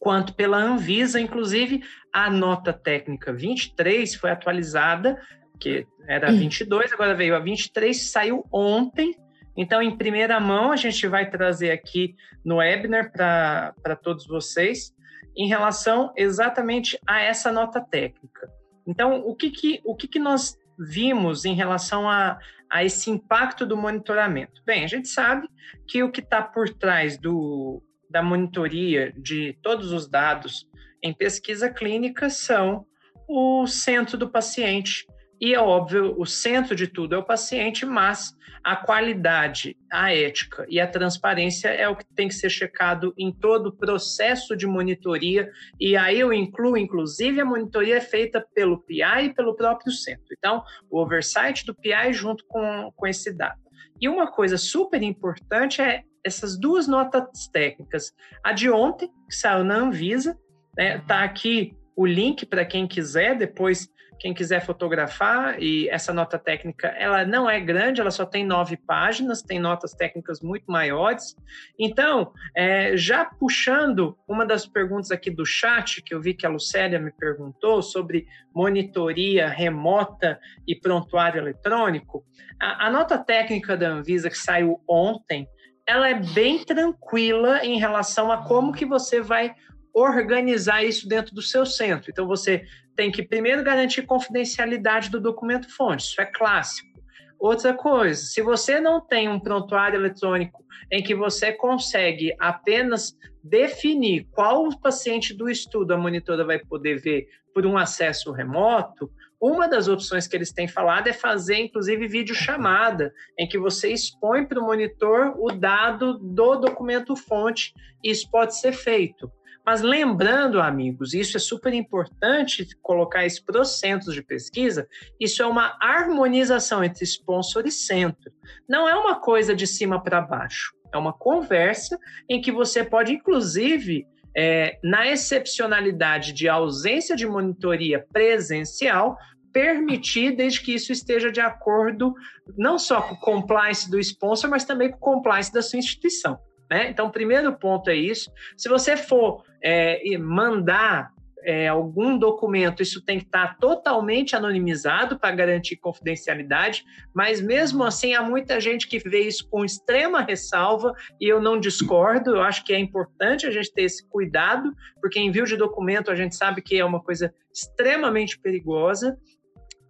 quanto pela Anvisa. Inclusive, a nota técnica 23 foi atualizada, que era 22, agora veio a 23, saiu ontem. Então, em primeira mão, a gente vai trazer aqui no webinar para todos vocês em relação exatamente a essa nota técnica. Então, o que, que, o que, que nós vimos em relação a, a esse impacto do monitoramento? Bem, a gente sabe que o que está por trás do, da monitoria de todos os dados em pesquisa clínica são o centro do paciente. E é óbvio, o centro de tudo é o paciente, mas a qualidade, a ética e a transparência é o que tem que ser checado em todo o processo de monitoria. E aí eu incluo, inclusive, a monitoria é feita pelo PI e pelo próprio centro. Então, o oversight do PI junto com, com esse dado. E uma coisa super importante é essas duas notas técnicas. A de ontem, que saiu na Anvisa, né, tá aqui o link para quem quiser depois quem quiser fotografar e essa nota técnica ela não é grande ela só tem nove páginas tem notas técnicas muito maiores então é, já puxando uma das perguntas aqui do chat que eu vi que a Lucélia me perguntou sobre monitoria remota e prontuário eletrônico a, a nota técnica da Anvisa que saiu ontem ela é bem tranquila em relação a como que você vai organizar isso dentro do seu centro. Então você tem que primeiro garantir confidencialidade do documento fonte, isso é clássico. Outra coisa, se você não tem um prontuário eletrônico em que você consegue apenas definir qual paciente do estudo a monitora vai poder ver por um acesso remoto, uma das opções que eles têm falado é fazer, inclusive, videochamada, em que você expõe para o monitor o dado do documento fonte, isso pode ser feito. Mas lembrando, amigos, isso é super importante colocar isso para os centros de pesquisa, isso é uma harmonização entre sponsor e centro. Não é uma coisa de cima para baixo, é uma conversa em que você pode, inclusive, é, na excepcionalidade de ausência de monitoria presencial, permitir desde que isso esteja de acordo não só com o compliance do sponsor, mas também com o compliance da sua instituição. Né? Então, o primeiro ponto é isso. Se você for é, mandar é, algum documento, isso tem que estar totalmente anonimizado para garantir confidencialidade, mas mesmo assim há muita gente que vê isso com extrema ressalva e eu não discordo, eu acho que é importante a gente ter esse cuidado, porque envio de documento a gente sabe que é uma coisa extremamente perigosa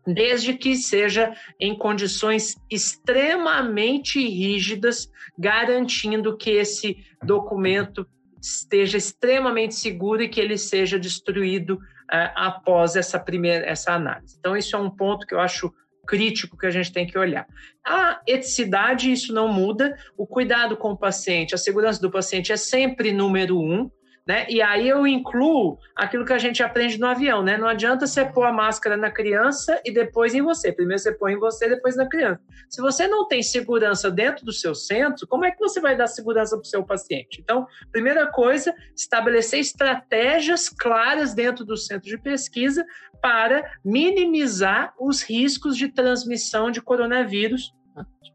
desde que seja em condições extremamente rígidas, garantindo que esse documento esteja extremamente seguro e que ele seja destruído uh, após essa primeira essa análise. Então isso é um ponto que eu acho crítico que a gente tem que olhar. A eticidade, isso não muda, o cuidado com o paciente, a segurança do paciente é sempre número um, né? E aí eu incluo aquilo que a gente aprende no avião, né? Não adianta você pôr a máscara na criança e depois em você. Primeiro você põe em você, depois na criança. Se você não tem segurança dentro do seu centro, como é que você vai dar segurança para o seu paciente? Então, primeira coisa, estabelecer estratégias claras dentro do centro de pesquisa para minimizar os riscos de transmissão de coronavírus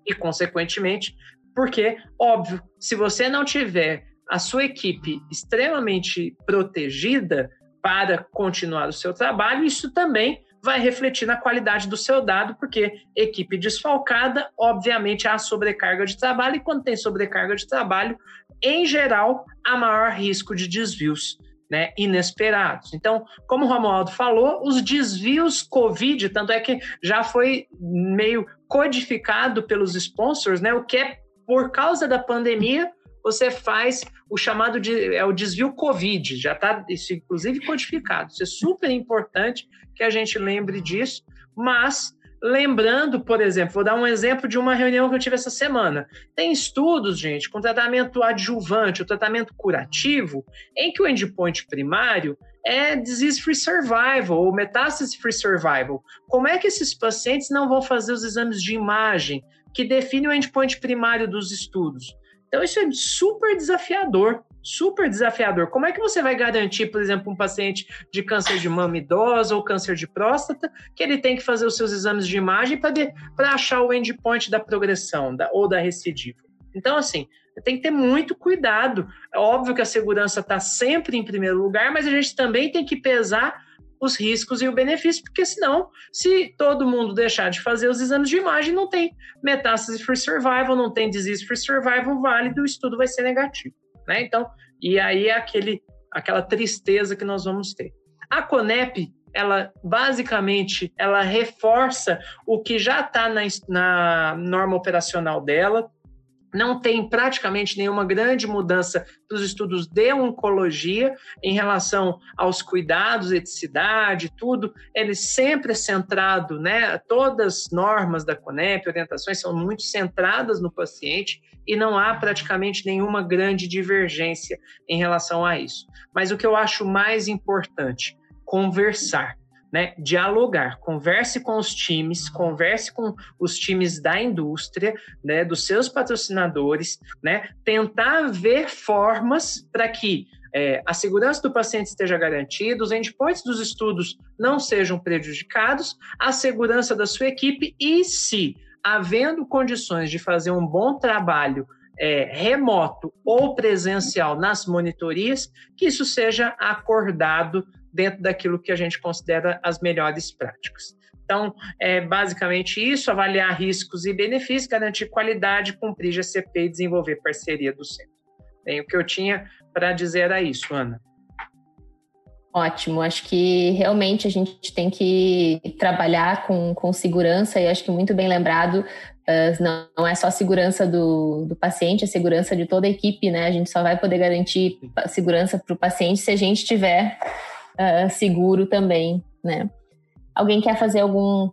e, consequentemente, porque, óbvio, se você não tiver a sua equipe extremamente protegida para continuar o seu trabalho, isso também vai refletir na qualidade do seu dado, porque equipe desfalcada, obviamente, há sobrecarga de trabalho, e quando tem sobrecarga de trabalho, em geral, há maior risco de desvios né, inesperados. Então, como o Romualdo falou, os desvios Covid, tanto é que já foi meio codificado pelos sponsors, né, o que é por causa da pandemia, você faz o chamado de é o desvio Covid, já está isso inclusive codificado. Isso é super importante que a gente lembre disso, mas lembrando, por exemplo, vou dar um exemplo de uma reunião que eu tive essa semana. Tem estudos, gente, com tratamento adjuvante, o tratamento curativo, em que o endpoint primário é disease-free survival ou metástase-free survival. Como é que esses pacientes não vão fazer os exames de imagem que definem o endpoint primário dos estudos? Então, isso é super desafiador, super desafiador. Como é que você vai garantir, por exemplo, um paciente de câncer de mama idosa ou câncer de próstata, que ele tem que fazer os seus exames de imagem para achar o endpoint da progressão da, ou da recidiva? Então, assim, tem que ter muito cuidado. É óbvio que a segurança está sempre em primeiro lugar, mas a gente também tem que pesar os riscos e o benefício, porque senão, se todo mundo deixar de fazer os exames de imagem, não tem metástase free survival, não tem disease free survival válido, o estudo vai ser negativo, né? Então, e aí é aquele, aquela tristeza que nós vamos ter. A CONEP, ela basicamente, ela reforça o que já está na, na norma operacional dela, não tem praticamente nenhuma grande mudança dos estudos de oncologia em relação aos cuidados, eticidade, tudo. Ele sempre é centrado, né? Todas as normas da CONEP, orientações são muito centradas no paciente e não há praticamente nenhuma grande divergência em relação a isso. Mas o que eu acho mais importante, conversar né, dialogar, converse com os times, converse com os times da indústria, né, dos seus patrocinadores, né, tentar ver formas para que é, a segurança do paciente esteja garantida, os endpoints dos estudos não sejam prejudicados, a segurança da sua equipe e se havendo condições de fazer um bom trabalho é, remoto ou presencial nas monitorias, que isso seja acordado dentro daquilo que a gente considera as melhores práticas. Então, é basicamente isso: avaliar riscos e benefícios, garantir qualidade, cumprir GCP e desenvolver parceria do centro. Bem, o que eu tinha para dizer era isso, Ana. Ótimo, acho que realmente a gente tem que trabalhar com, com segurança e acho que muito bem lembrado, não, não, é só a segurança do, do paciente, é a segurança de toda a equipe, né? A gente só vai poder garantir segurança para o paciente se a gente tiver uh, seguro também, né? Alguém quer fazer algum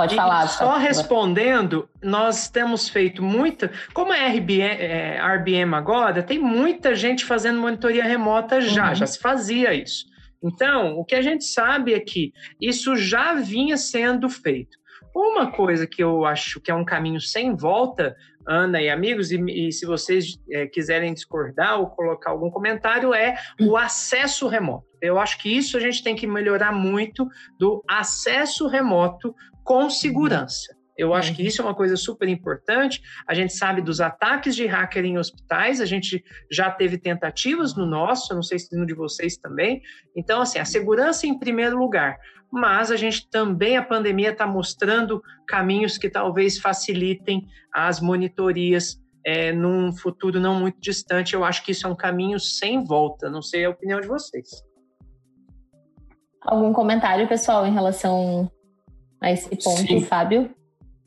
Pode falar. Só respondendo, nós temos feito muita. Como é RBM, é, RBM agora, tem muita gente fazendo monitoria remota já, uhum. já se fazia isso. Então, o que a gente sabe é que isso já vinha sendo feito. Uma coisa que eu acho que é um caminho sem volta, Ana e amigos, e, e se vocês é, quiserem discordar ou colocar algum comentário, é o acesso remoto. Eu acho que isso a gente tem que melhorar muito do acesso remoto com segurança. Eu acho que uhum. isso é uma coisa super importante. A gente sabe dos ataques de hacker em hospitais, a gente já teve tentativas no nosso, eu não sei se no de vocês também. Então, assim, a segurança em primeiro lugar. Mas a gente também, a pandemia está mostrando caminhos que talvez facilitem as monitorias é, num futuro não muito distante. Eu acho que isso é um caminho sem volta. Não sei a opinião de vocês. Algum comentário, pessoal, em relação a esse ponto, Sim. Fábio?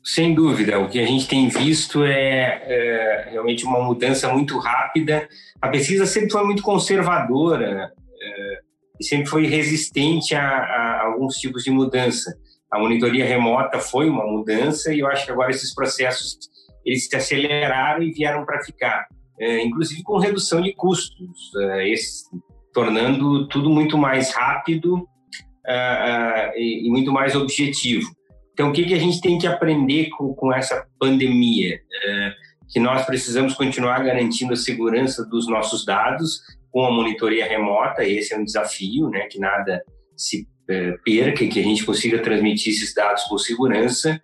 Sem dúvida, o que a gente tem visto é, é, realmente uma mudança muito rápida. A pesquisa sempre foi muito conservadora é, e sempre foi resistente a, a, alguns tipos de mudança. A monitoria remota foi uma mudança e eu acho que agora esses processos eles se aceleraram e vieram para ficar, é, inclusive com redução de custos, é, esse, tornando tudo muito mais rápido uh, e, e, muito mais objetivo. Então, o que, que a gente tem que aprender com, com essa pandemia? Uh, que nós precisamos continuar garantindo a segurança dos nossos dados com a monitoria remota, esse é um desafio, né, que nada se uh, perca, que a gente consiga transmitir esses dados com segurança.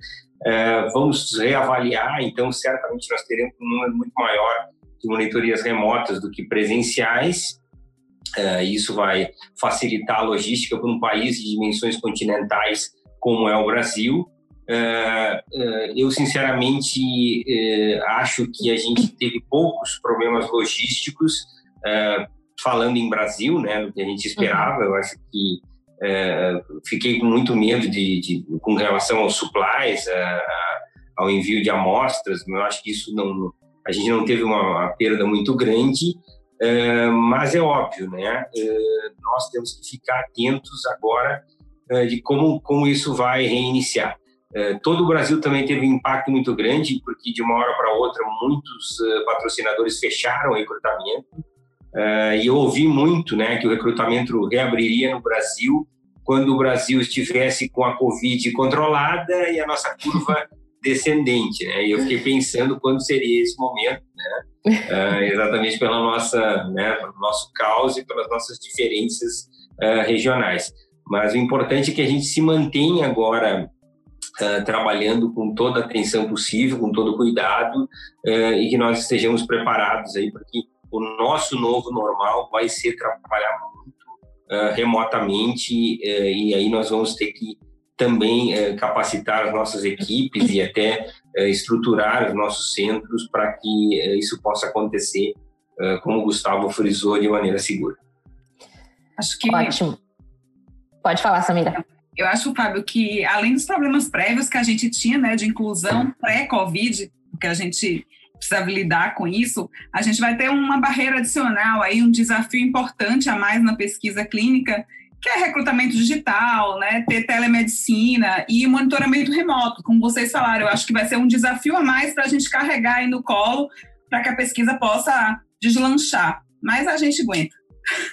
vamos reavaliar, então, certamente nós teremos um número muito maior de monitorias remotas do que presenciais, Uh, isso vai facilitar a logística para um país de dimensões continentais como é o Brasil. Uh, uh, eu, sinceramente, acho que a gente teve poucos problemas logísticos, falando em Brasil, né, do que a gente esperava. Eu acho que fiquei com muito medo de, de com relação aos supplies, ao envio de amostras. Eu acho que isso não, a gente não teve uma, uma perda muito grande. É, mas é óbvio, né? É, nós temos que ficar atentos agora é, de como, como isso vai reiniciar. todo o Brasil também teve um impacto muito grande, porque de uma hora para outra muitos patrocinadores fecharam o recrutamento. E eu ouvi muito né, que o recrutamento reabriria no Brasil quando o Brasil estivesse com a Covid controlada e a nossa curva descendente. Né? E eu fiquei pensando quando seria esse momento, né? uh, exatamente pela nossa, né, pelo nosso caos e pelas nossas diferenças uh, regionais. Mas o importante é que a gente se mantenha agora uh, trabalhando com toda a atenção possível, com todo o cuidado e que nós estejamos preparados aí para que o nosso novo normal vai ser trabalhar muito remotamente e aí nós vamos ter que também capacitar as nossas equipes e até é, estruturar os nossos centros para que isso possa acontecer, é, como o Gustavo frisou, de maneira segura. Acho que... Ótimo. Pode falar, Samira. Eu acho, Fábio, que além dos problemas prévios que a gente tinha, né, de inclusão pré-Covid, que a gente precisava lidar com isso, a gente vai ter uma barreira adicional aí, um desafio importante a mais na pesquisa clínica, que é recrutamento digital, né, ter telemedicina e monitoramento remoto, como vocês falaram. Eu acho que vai ser um desafio a mais para a gente carregar aí no colo para que a pesquisa possa deslanchar. Mas a gente aguenta.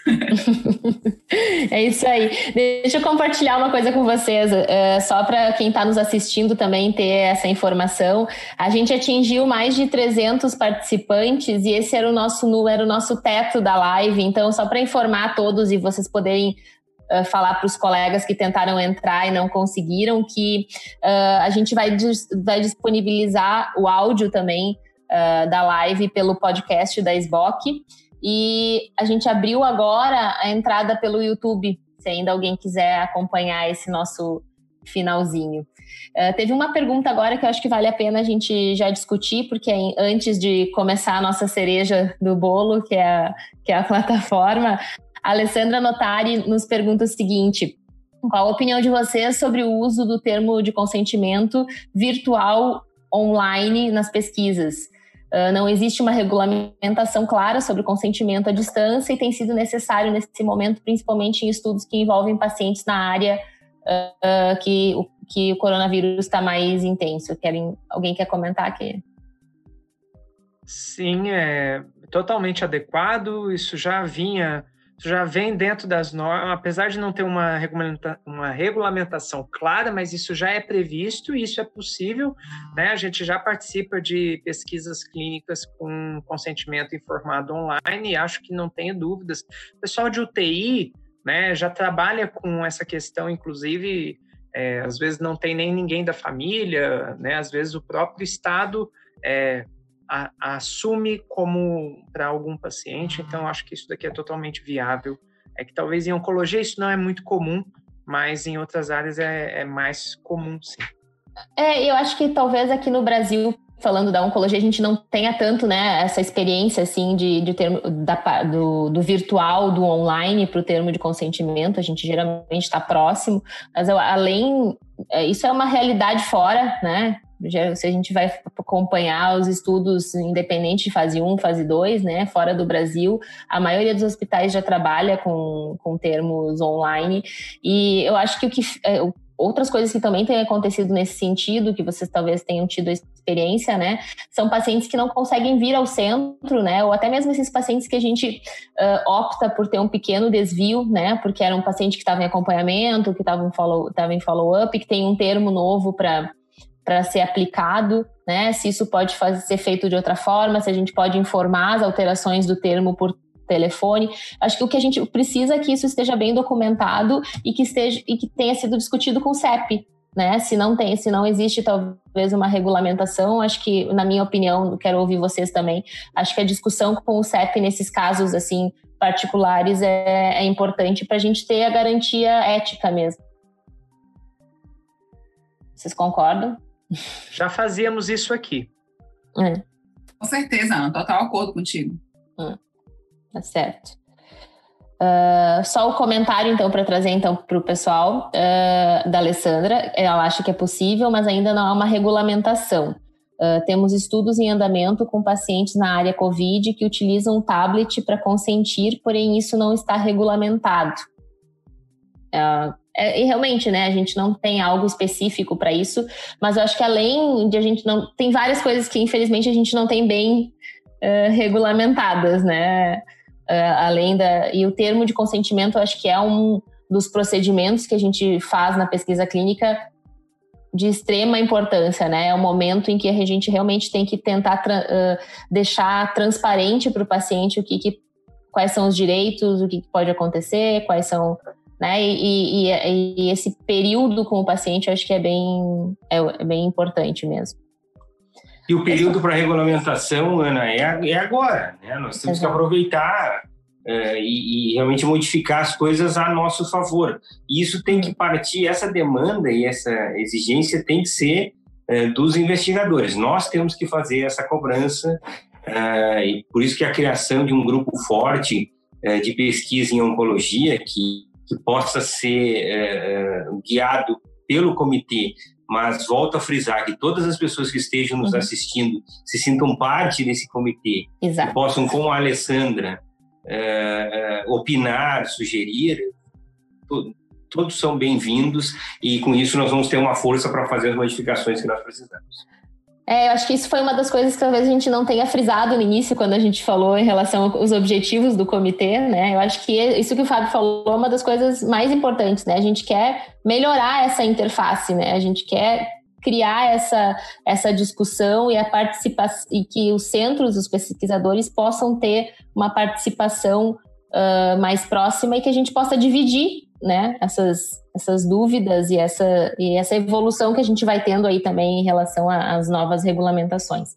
é isso aí. Deixa eu compartilhar uma coisa com vocês, uh, só para quem está nos assistindo também ter essa informação. A gente atingiu mais de 300 participantes e esse era o nosso era o nosso teto da live. Então, só para informar todos e vocês poderem uh, falar para os colegas que tentaram entrar e não conseguiram, que uh, a gente vai, dis vai disponibilizar o áudio também da live pelo podcast da SBOC. E a gente abriu agora a entrada pelo YouTube, se ainda alguém quiser acompanhar esse nosso finalzinho. Uh, teve uma pergunta agora que eu acho que vale a pena a gente já discutir, porque antes de começar a nossa cereja do bolo, que é a, que é a plataforma, a Alessandra Notari nos pergunta o seguinte: qual a opinião de vocês sobre o uso do termo de consentimento virtual online nas pesquisas? Uh, não existe uma regulamentação clara sobre o consentimento à distância e tem sido necessário nesse momento, principalmente em estudos que envolvem pacientes na área uh, que que o coronavírus está mais intenso. Querem, alguém quer comentar aqui? Sim, é totalmente adequado. Isso já vinha, isso já vem dentro das normas, apesar de não ter uma, regulamenta, uma regulamentação clara, mas isso já é previsto e isso é possível. Né? A gente já participa de pesquisas clínicas com consentimento informado online e acho que não tenho dúvidas. O pessoal de UTI né, já trabalha com essa questão, inclusive. É, às vezes não tem nem ninguém da família, né? Às vezes o próprio Estado é, a, assume como para algum paciente, então acho que isso daqui é totalmente viável. É que talvez em oncologia isso não é muito comum, mas em outras áreas é, é mais comum, sim. É, eu acho que talvez aqui no Brasil, falando da oncologia, a gente não tenha tanto, né, essa experiência, assim, de, de termo, da, do, do virtual, do online para o termo de consentimento, a gente geralmente está próximo, mas eu, além, é, isso é uma realidade fora, né, se a gente vai acompanhar os estudos independentes de fase 1, fase 2, né, fora do Brasil, a maioria dos hospitais já trabalha com, com termos online. E eu acho que o que é, outras coisas que também têm acontecido nesse sentido, que vocês talvez tenham tido experiência, né? São pacientes que não conseguem vir ao centro, né? Ou até mesmo esses pacientes que a gente uh, opta por ter um pequeno desvio, né? Porque era um paciente que estava em acompanhamento, que estava follow, em follow-up, que tem um termo novo para para ser aplicado, né? Se isso pode fazer, ser feito de outra forma, se a gente pode informar as alterações do termo por telefone. Acho que o que a gente precisa é que isso esteja bem documentado e que esteja e que tenha sido discutido com o CEP, né? Se não tem, se não existe talvez uma regulamentação, acho que, na minha opinião, quero ouvir vocês também. Acho que a discussão com o CEP nesses casos assim particulares é, é importante para a gente ter a garantia ética mesmo. Vocês concordam? Já fazíamos isso aqui. É. Com certeza, Ana, total acordo contigo. Hum, tá certo. Uh, só o comentário, então, para trazer então para o pessoal uh, da Alessandra. Ela acha que é possível, mas ainda não há uma regulamentação. Uh, temos estudos em andamento com pacientes na área COVID que utilizam um tablet para consentir, porém isso não está regulamentado. É, e realmente, né, a gente não tem algo específico para isso, mas eu acho que além de a gente não. Tem várias coisas que, infelizmente, a gente não tem bem uh, regulamentadas, né? Uh, além da. E o termo de consentimento, eu acho que é um dos procedimentos que a gente faz na pesquisa clínica de extrema importância, né? É o momento em que a gente realmente tem que tentar tra uh, deixar transparente para o paciente o que, que, quais são os direitos, o que, que pode acontecer, quais são né? E, e, e, esse período com o paciente eu acho que é bem, é, é bem importante mesmo. E o período para regulamentação, Ana, é, é agora, né? Nós temos Exato. que aproveitar é, e, e, realmente modificar as coisas a nosso favor. E isso tem que partir, essa demanda e essa exigência tem que ser é, dos investigadores. Nós temos que fazer essa cobrança, é, e por isso que a criação de um grupo forte de pesquisa em oncologia, que que possa ser é, é, guiado pelo comitê, mas volto a frisar que todas as pessoas que estejam nos uhum. assistindo se sintam parte desse comitê, Exato. possam, como a Alessandra, é, é opinar, sugerir, todos são bem-vindos e com isso nós vamos ter uma força para fazer as modificações que nós precisamos. É, eu acho que isso foi uma das coisas que talvez a gente não tenha frisado no início, quando a gente falou em relação aos objetivos do comitê, né? Eu acho que isso que o Fábio falou é uma das coisas mais importantes, né? A gente quer melhorar essa interface, né? A gente quer criar essa, essa discussão e a participação e que os centros, os pesquisadores possam ter uma participação uh, mais próxima e que a gente possa dividir né, essas, essas dúvidas e essa, e essa evolução que a gente vai tendo aí também em relação às novas regulamentações.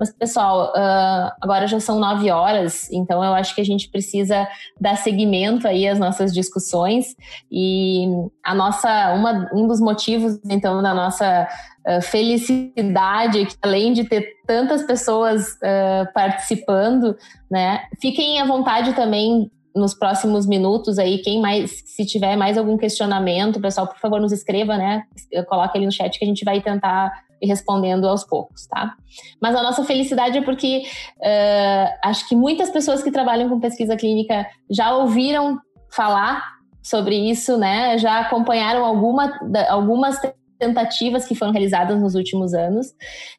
Mas, pessoal, uh, agora já são nove horas, então eu acho que a gente precisa dar seguimento aí às nossas discussões e a nossa, uma, um dos motivos, então, da nossa uh, felicidade, que além de ter tantas pessoas uh, participando, né, fiquem à vontade também nos próximos minutos aí, quem mais, se tiver mais algum questionamento, pessoal, por favor, nos escreva, né? Coloque ali no chat que a gente vai tentar ir respondendo aos poucos, tá? Mas a nossa felicidade é porque uh, acho que muitas pessoas que trabalham com pesquisa clínica já ouviram falar sobre isso, né? Já acompanharam alguma, algumas tentativas que foram realizadas nos últimos anos.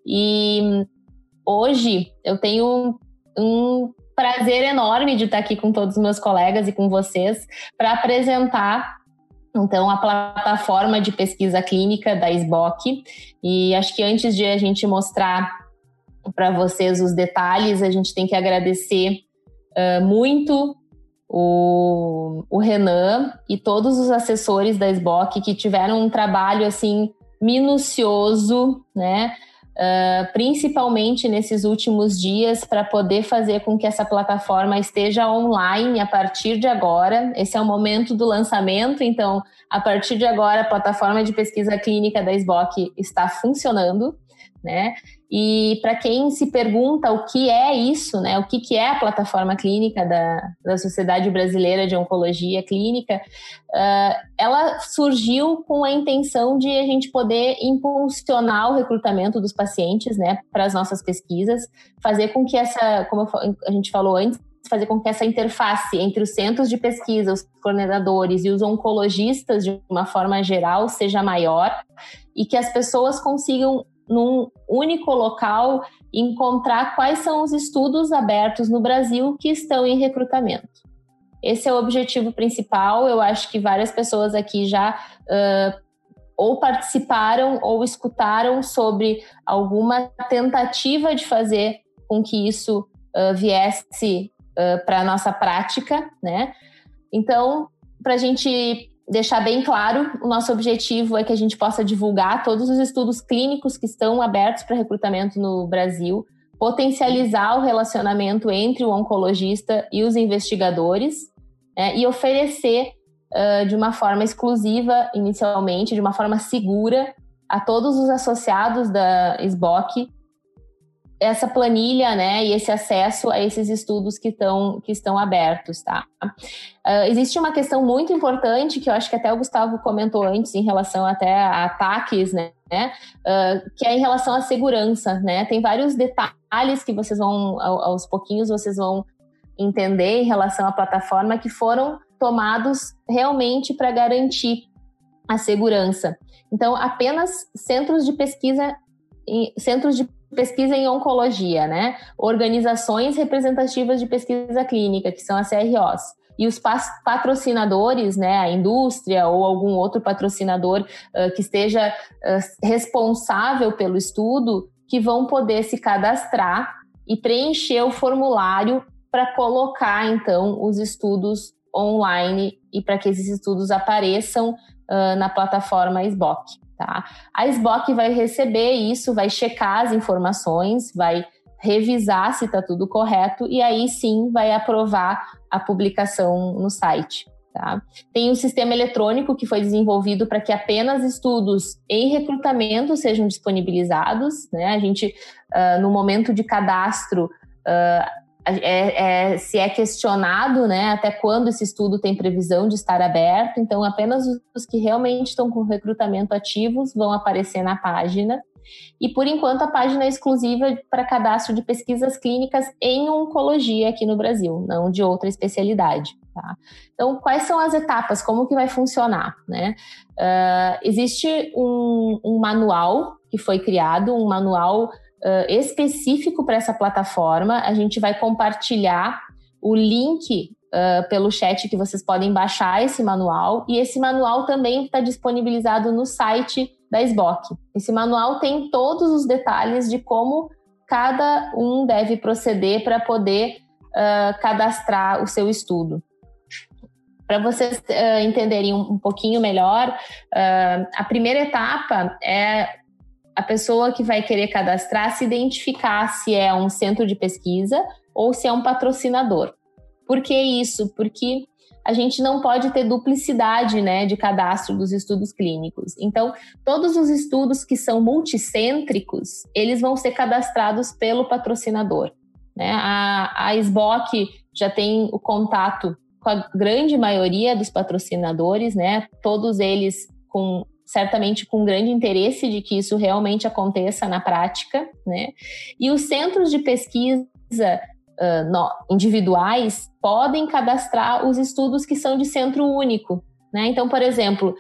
E hoje eu tenho um prazer enorme de estar aqui com todos os meus colegas e com vocês para apresentar então a plataforma de pesquisa clínica da SBOC. E acho que antes de a gente mostrar para vocês os detalhes, a gente tem que agradecer uh, muito o, o Renan e todos os assessores da SBOC que tiveram um trabalho assim minucioso, né? Uh, principalmente nesses últimos dias, para poder fazer com que essa plataforma esteja online a partir de agora. Esse é o momento do lançamento, então, a partir de agora, a plataforma de pesquisa clínica da SBOC está funcionando né? E para quem se pergunta o que é isso, né? O que, que é a plataforma clínica da, da Sociedade Brasileira de Oncologia Clínica, uh, ela surgiu com a intenção de a gente poder impulsionar o recrutamento dos pacientes, né? Para as nossas pesquisas, fazer com que essa, como a gente falou antes, fazer com que essa interface entre os centros de pesquisa, os coordenadores e os oncologistas, de uma forma geral, seja maior e que as pessoas consigam num único local, encontrar quais são os estudos abertos no Brasil que estão em recrutamento. Esse é o objetivo principal. Eu acho que várias pessoas aqui já uh, ou participaram ou escutaram sobre alguma tentativa de fazer com que isso uh, viesse uh, para a nossa prática, né? Então, para a gente deixar bem claro, o nosso objetivo é que a gente possa divulgar todos os estudos clínicos que estão abertos para recrutamento no Brasil, potencializar o relacionamento entre o oncologista e os investigadores né, e oferecer uh, de uma forma exclusiva, inicialmente, de uma forma segura, a todos os associados da SBOC essa planilha, né, e esse acesso a esses estudos que estão que estão abertos, tá? Uh, existe uma questão muito importante que eu acho que até o Gustavo comentou antes em relação até a ataques, né, uh, que é em relação à segurança, né? Tem vários detalhes que vocês vão aos pouquinhos vocês vão entender em relação à plataforma que foram tomados realmente para garantir a segurança. Então, apenas centros de pesquisa centros de pesquisa em oncologia, né? Organizações representativas de pesquisa clínica, que são as CROs. E os patrocinadores, né, a indústria ou algum outro patrocinador uh, que esteja uh, responsável pelo estudo, que vão poder se cadastrar e preencher o formulário para colocar, então, os estudos online e para que esses estudos apareçam uh, na plataforma SBOC. Tá? A SBOC vai receber isso, vai checar as informações, vai revisar se está tudo correto e aí sim vai aprovar a publicação no site. Tá? Tem um sistema eletrônico que foi desenvolvido para que apenas estudos em recrutamento sejam disponibilizados. Né? A gente, uh, no momento de cadastro, uh, é, é, se é questionado né, até quando esse estudo tem previsão de estar aberto, então apenas os que realmente estão com recrutamento ativos vão aparecer na página. E por enquanto a página é exclusiva para cadastro de pesquisas clínicas em oncologia aqui no Brasil, não de outra especialidade. Tá? Então, quais são as etapas? Como que vai funcionar? Né? Uh, existe um, um manual que foi criado, um manual uh, específico para essa plataforma. A gente vai compartilhar o link uh, pelo chat que vocês podem baixar esse manual. E esse manual também está disponibilizado no site da SBOC. Esse manual tem todos os detalhes de como cada um deve proceder para poder uh, cadastrar o seu estudo. Para vocês uh, entenderem um, um, pouquinho melhor, uh, a primeira etapa é a pessoa que vai querer cadastrar se identificar se é um centro de pesquisa ou se é um patrocinador. Por que isso? Porque a gente não pode ter duplicidade né, de cadastro dos estudos clínicos. Então, todos os estudos que são multicêntricos, eles vão ser cadastrados pelo patrocinador. Né? A, a SBOC já tem o contato com a grande maioria dos patrocinadores, né? todos eles com certamente com grande interesse de que isso realmente aconteça na prática, né? E os centros de pesquisa uh, individuais podem cadastrar os estudos que são de centro único, Né? Então, por exemplo,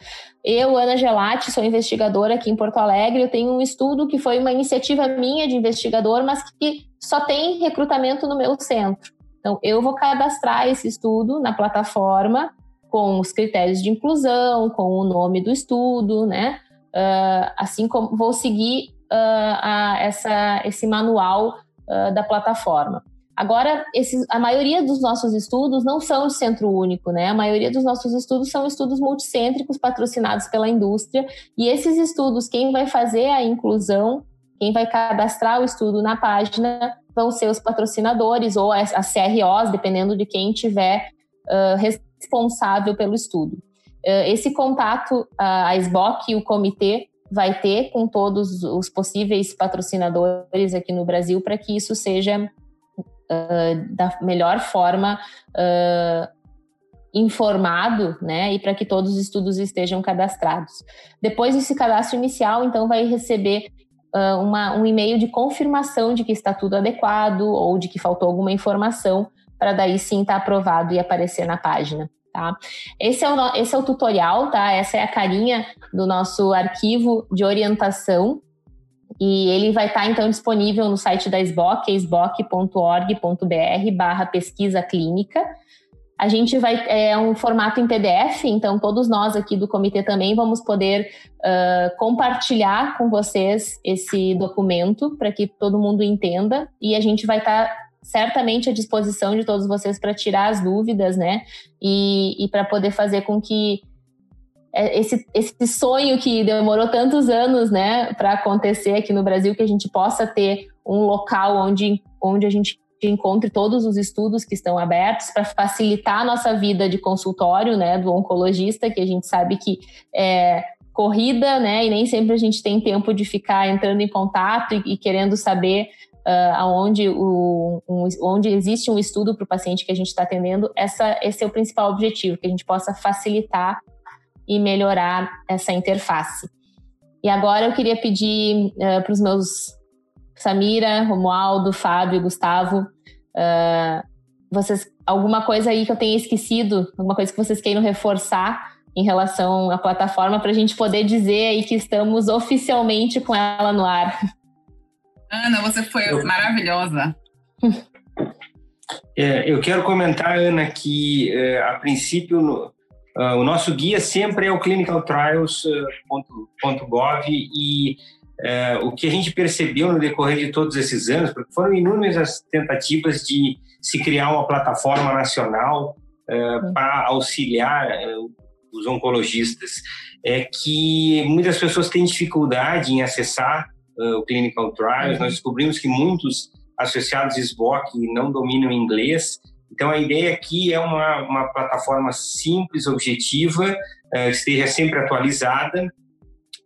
eu, Ana Gelati, sou investigadora aqui em Porto Alegre. Eu tenho um estudo que foi uma iniciativa minha de investigador, mas que só tem recrutamento no meu centro. Então, eu vou cadastrar esse estudo na plataforma com os critérios de inclusão, com o nome do estudo, né? Uh, assim como vou seguir uh, a, essa, esse manual uh, da plataforma. Agora, esses, a maioria dos nossos estudos não são de centro único, né? A maioria dos nossos estudos são estudos multicêntricos patrocinados pela indústria. E esses estudos, quem vai fazer a inclusão, quem vai cadastrar o estudo na página, vão ser os patrocinadores ou as, CROs, dependendo de quem tiver uh, responsável pelo estudo. Uh, esse contato, a SBOC e o comitê vai ter com todos os possíveis patrocinadores aqui no Brasil para que isso seja uh, da melhor forma uh, informado, né, e para que todos os estudos estejam cadastrados. Depois desse cadastro inicial, então, vai receber uh, uma, um e-mail de confirmação de que está tudo adequado ou de que faltou alguma informação para daí sim estar tá aprovado e aparecer na página. Tá? Esse, é o, esse é o tutorial, tá? Essa é a carinha do nosso arquivo de orientação e ele vai estar, então, disponível no site da SBOC, sboc.org.br barra pesquisa clínica. A gente vai, é um formato em PDF, então todos nós aqui do comitê também vamos poder uh, compartilhar com vocês esse documento para que todo mundo entenda e a gente vai estar certamente à disposição de todos vocês para tirar as dúvidas, né? E, e para poder fazer com que é, esse, esse sonho que demorou tantos anos, né, para acontecer aqui no Brasil, que a gente possa ter um local onde, onde a gente encontre todos os estudos que estão abertos para facilitar a nossa vida de consultório, né, do oncologista, que a gente sabe que é corrida, né, e nem sempre a gente tem tempo de ficar entrando em contato e, e querendo saber uh, o, um, onde existe um estudo para o paciente que a gente está atendendo. Essa, esse é o principal objetivo, que a gente possa facilitar e melhorar essa interface. E agora eu queria pedir uh, para os meus Samira, Romualdo, Fábio, Gustavo, uh, vocês alguma coisa aí que eu tenha esquecido, alguma coisa que vocês queiram reforçar em relação à plataforma para a gente poder dizer aí que estamos oficialmente com ela no ar. Ana, você foi eu... maravilhosa. É, eu quero comentar, Ana, que é, a princípio no, Uh, o nosso guia sempre é o clinicaltrials.gov e uh, o que a gente percebeu no decorrer de todos esses anos, porque foram inúmeras as tentativas de se criar uma plataforma nacional uh, para auxiliar os oncologistas, é que muitas pessoas têm dificuldade em acessar o Clinical Trials. Uhum. Nós descobrimos que muitos associados SBOC não dominam inglês então, a ideia aqui é uma, uma plataforma simples, objetiva, uh, esteja sempre atualizada.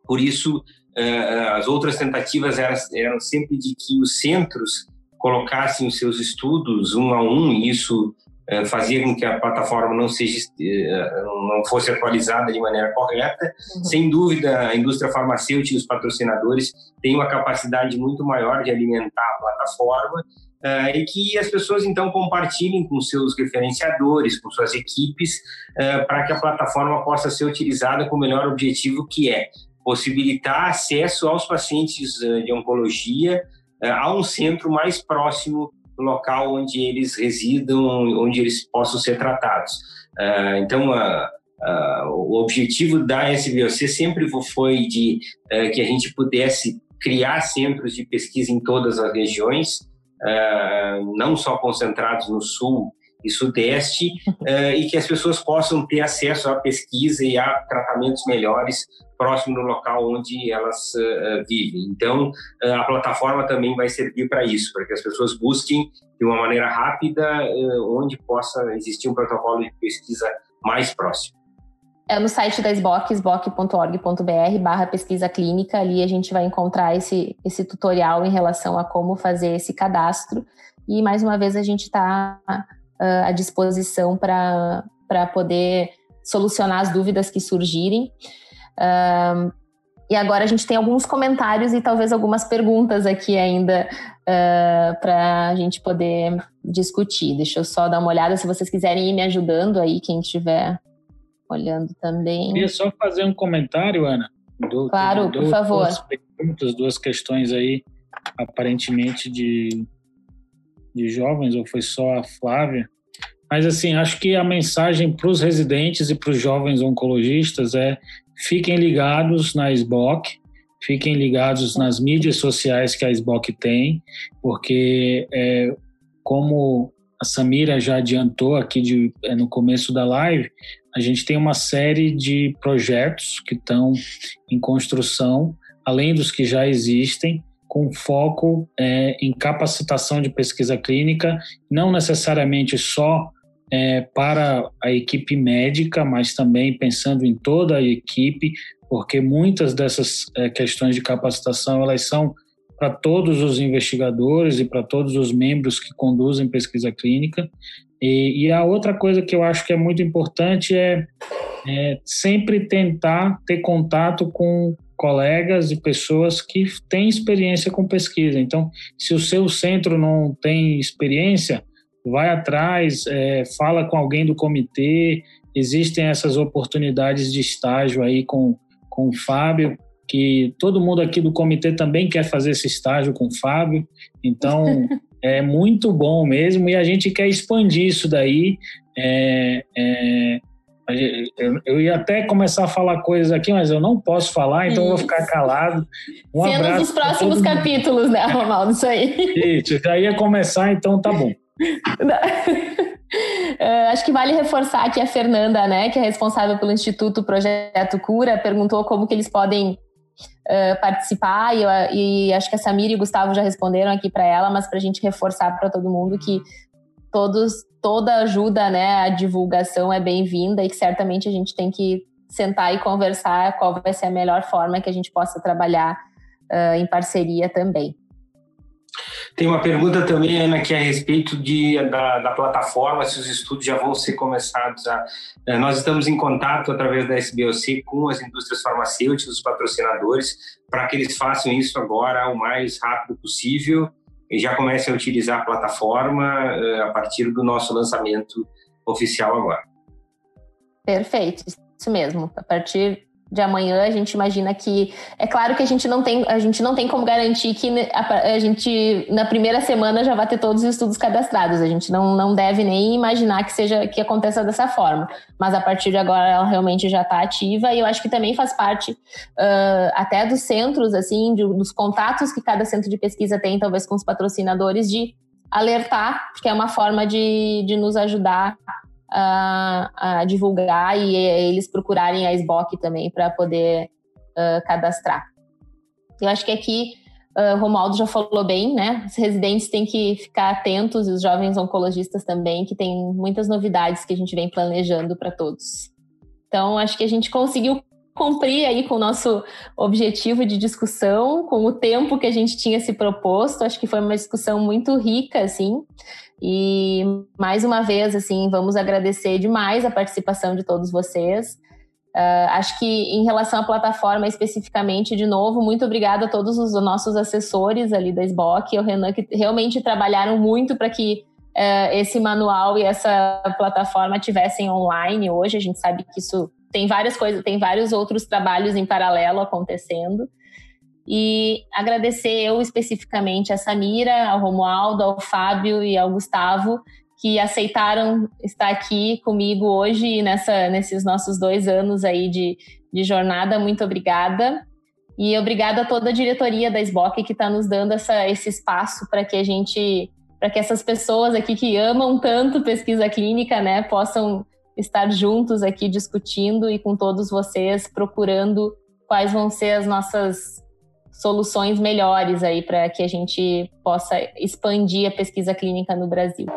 Por isso, uh, as outras tentativas eram, eram sempre de que os centros colocassem os seus estudos um a um, e isso fazia com que a plataforma não, seja, não fosse atualizada de maneira correta. Uhum. Sem dúvida, a indústria farmacêutica e os patrocinadores têm uma capacidade muito maior de alimentar a plataforma, uh, e que as pessoas então compartilhem com seus referenciadores, com suas equipes, uh, para que a plataforma possa ser utilizada com o melhor objetivo que é possibilitar acesso aos pacientes uh, de oncologia a um centro mais próximo local onde eles residam, onde eles possam ser tratados. então, o objetivo da SBOC sempre foi de que a gente pudesse criar centros de pesquisa em todas as regiões, uh, não só concentrados no sul e sudeste, uh, e que as pessoas possam ter acesso à pesquisa e a tratamentos melhores próximo do local onde elas uh, vivem. Então, a plataforma também vai servir para isso, para que as pessoas busquem de uma maneira rápida onde possa existir um protocolo de pesquisa mais próximo. É no site da SBOC, sboc.org.br barra pesquisa clínica. Ali a gente vai encontrar esse, esse tutorial em relação a como fazer esse cadastro. E, mais uma vez, a gente está uh, à disposição para poder solucionar as dúvidas que surgirem. Uh, e agora a gente tem alguns comentários e talvez algumas perguntas aqui ainda uh, para a gente poder discutir. Deixa eu só dar uma olhada se vocês quiserem ir me ajudando aí, quem estiver olhando também. Queria só fazer um comentário, Ana. Do, claro, do, por favor. Duas perguntas, duas questões aí, aparentemente de, de jovens, ou foi só a Flávia? Mas, assim, acho que a mensagem para os residentes e para os jovens oncologistas é fiquem ligados na SBOC, fiquem ligados nas mídias sociais que a SBOC tem, porque, é, como a Samira já adiantou aqui de, é, no começo da live, a gente tem uma série de projetos que estão em construção, além dos que já existem, com foco é, em capacitação de pesquisa clínica, não necessariamente só é, para a equipe médica, mas também pensando em toda a equipe, porque muitas dessas é, questões de capacitação elas são para todos os investigadores e para todos os membros que conduzem pesquisa clínica. E, e, a outra coisa que eu acho que é muito importante é, é sempre tentar ter contato com colegas e pessoas que têm experiência com pesquisa. Então, se o seu centro não tem experiência, vai atrás, é, fala com alguém do comitê. Existem essas oportunidades de estágio aí com, com o Fábio, que todo mundo aqui do comitê também quer fazer esse estágio com o Fábio. Então, é muito bom mesmo e a gente quer expandir isso daí. É, é, eu, ia até começar a falar coisas aqui, mas eu não posso falar, então vou ficar calado. Um Cenas dos próximos capítulos, né, Romaldo? Isso aí. Isso, já ia começar, então tá bom. Uh, acho que vale reforçar que a Fernanda, né, que é responsável pelo Instituto Projeto Cura, perguntou como que eles podem uh, participar e, e, acho que a Samira e o Gustavo já responderam aqui para ela, mas para a gente reforçar para todo mundo que todos, toda ajuda, né, a divulgação é bem-vinda e que certamente a gente tem que sentar e conversar qual vai ser a melhor forma que a gente possa trabalhar uh, em parceria também. Tem uma pergunta também, Ana, que é a respeito de, da, da plataforma, se os estudos já vão ser começados a... É, nós estamos em contato através da SBOC com as indústrias farmacêuticas, os patrocinadores, para que eles façam isso agora o mais rápido possível e já comecem a utilizar a plataforma é, a partir do nosso lançamento oficial agora. Perfeito, isso mesmo. A partir de amanhã, a gente imagina que é claro que a gente não tem a gente não tem como garantir que a, a, gente na primeira semana já vai ter todos os estudos cadastrados. A gente não, não deve nem imaginar que seja que aconteça dessa forma. Mas a partir de agora ela realmente já está ativa e eu acho que também faz parte uh, até dos centros assim, de, dos contatos que cada centro de pesquisa tem, talvez com os patrocinadores de alertar, porque é uma forma de, de nos ajudar a, a divulgar e eles procurarem a SBOC também para poder uh, cadastrar. Eu acho que aqui uh, Romualdo já falou bem, né? Os residentes têm que ficar atentos e os jovens oncologistas também, que tem muitas novidades que a gente vem planejando para todos. Então, acho que a gente conseguiu cumprir aí com o nosso objetivo de discussão, com o tempo que a gente tinha se proposto. Acho que foi uma discussão muito rica, assim. E mais uma vez, assim, vamos agradecer demais a participação de todos vocês. Uh, acho que em relação à plataforma especificamente, de novo, muito obrigada a todos os nossos assessores ali da SBOC e ao Renan, que realmente trabalharam muito para que uh, esse manual e essa plataforma tivessem online hoje. A gente sabe que isso tem várias coisas, tem vários outros trabalhos em paralelo acontecendo. E agradecer eu especificamente a Samira, ao Romualdo, ao Fábio e ao Gustavo, que aceitaram estar aqui comigo hoje nessa, nesses nossos dois anos aí de, de jornada. Muito obrigada. E obrigada a toda a diretoria da SBOC que está nos dando essa, esse espaço para que a gente, para que essas pessoas aqui que amam tanto pesquisa clínica, né, possam estar juntos aqui discutindo e com todos vocês procurando quais vão ser as nossas soluções melhores aí para que a gente possa expandir a pesquisa clínica no Brasil.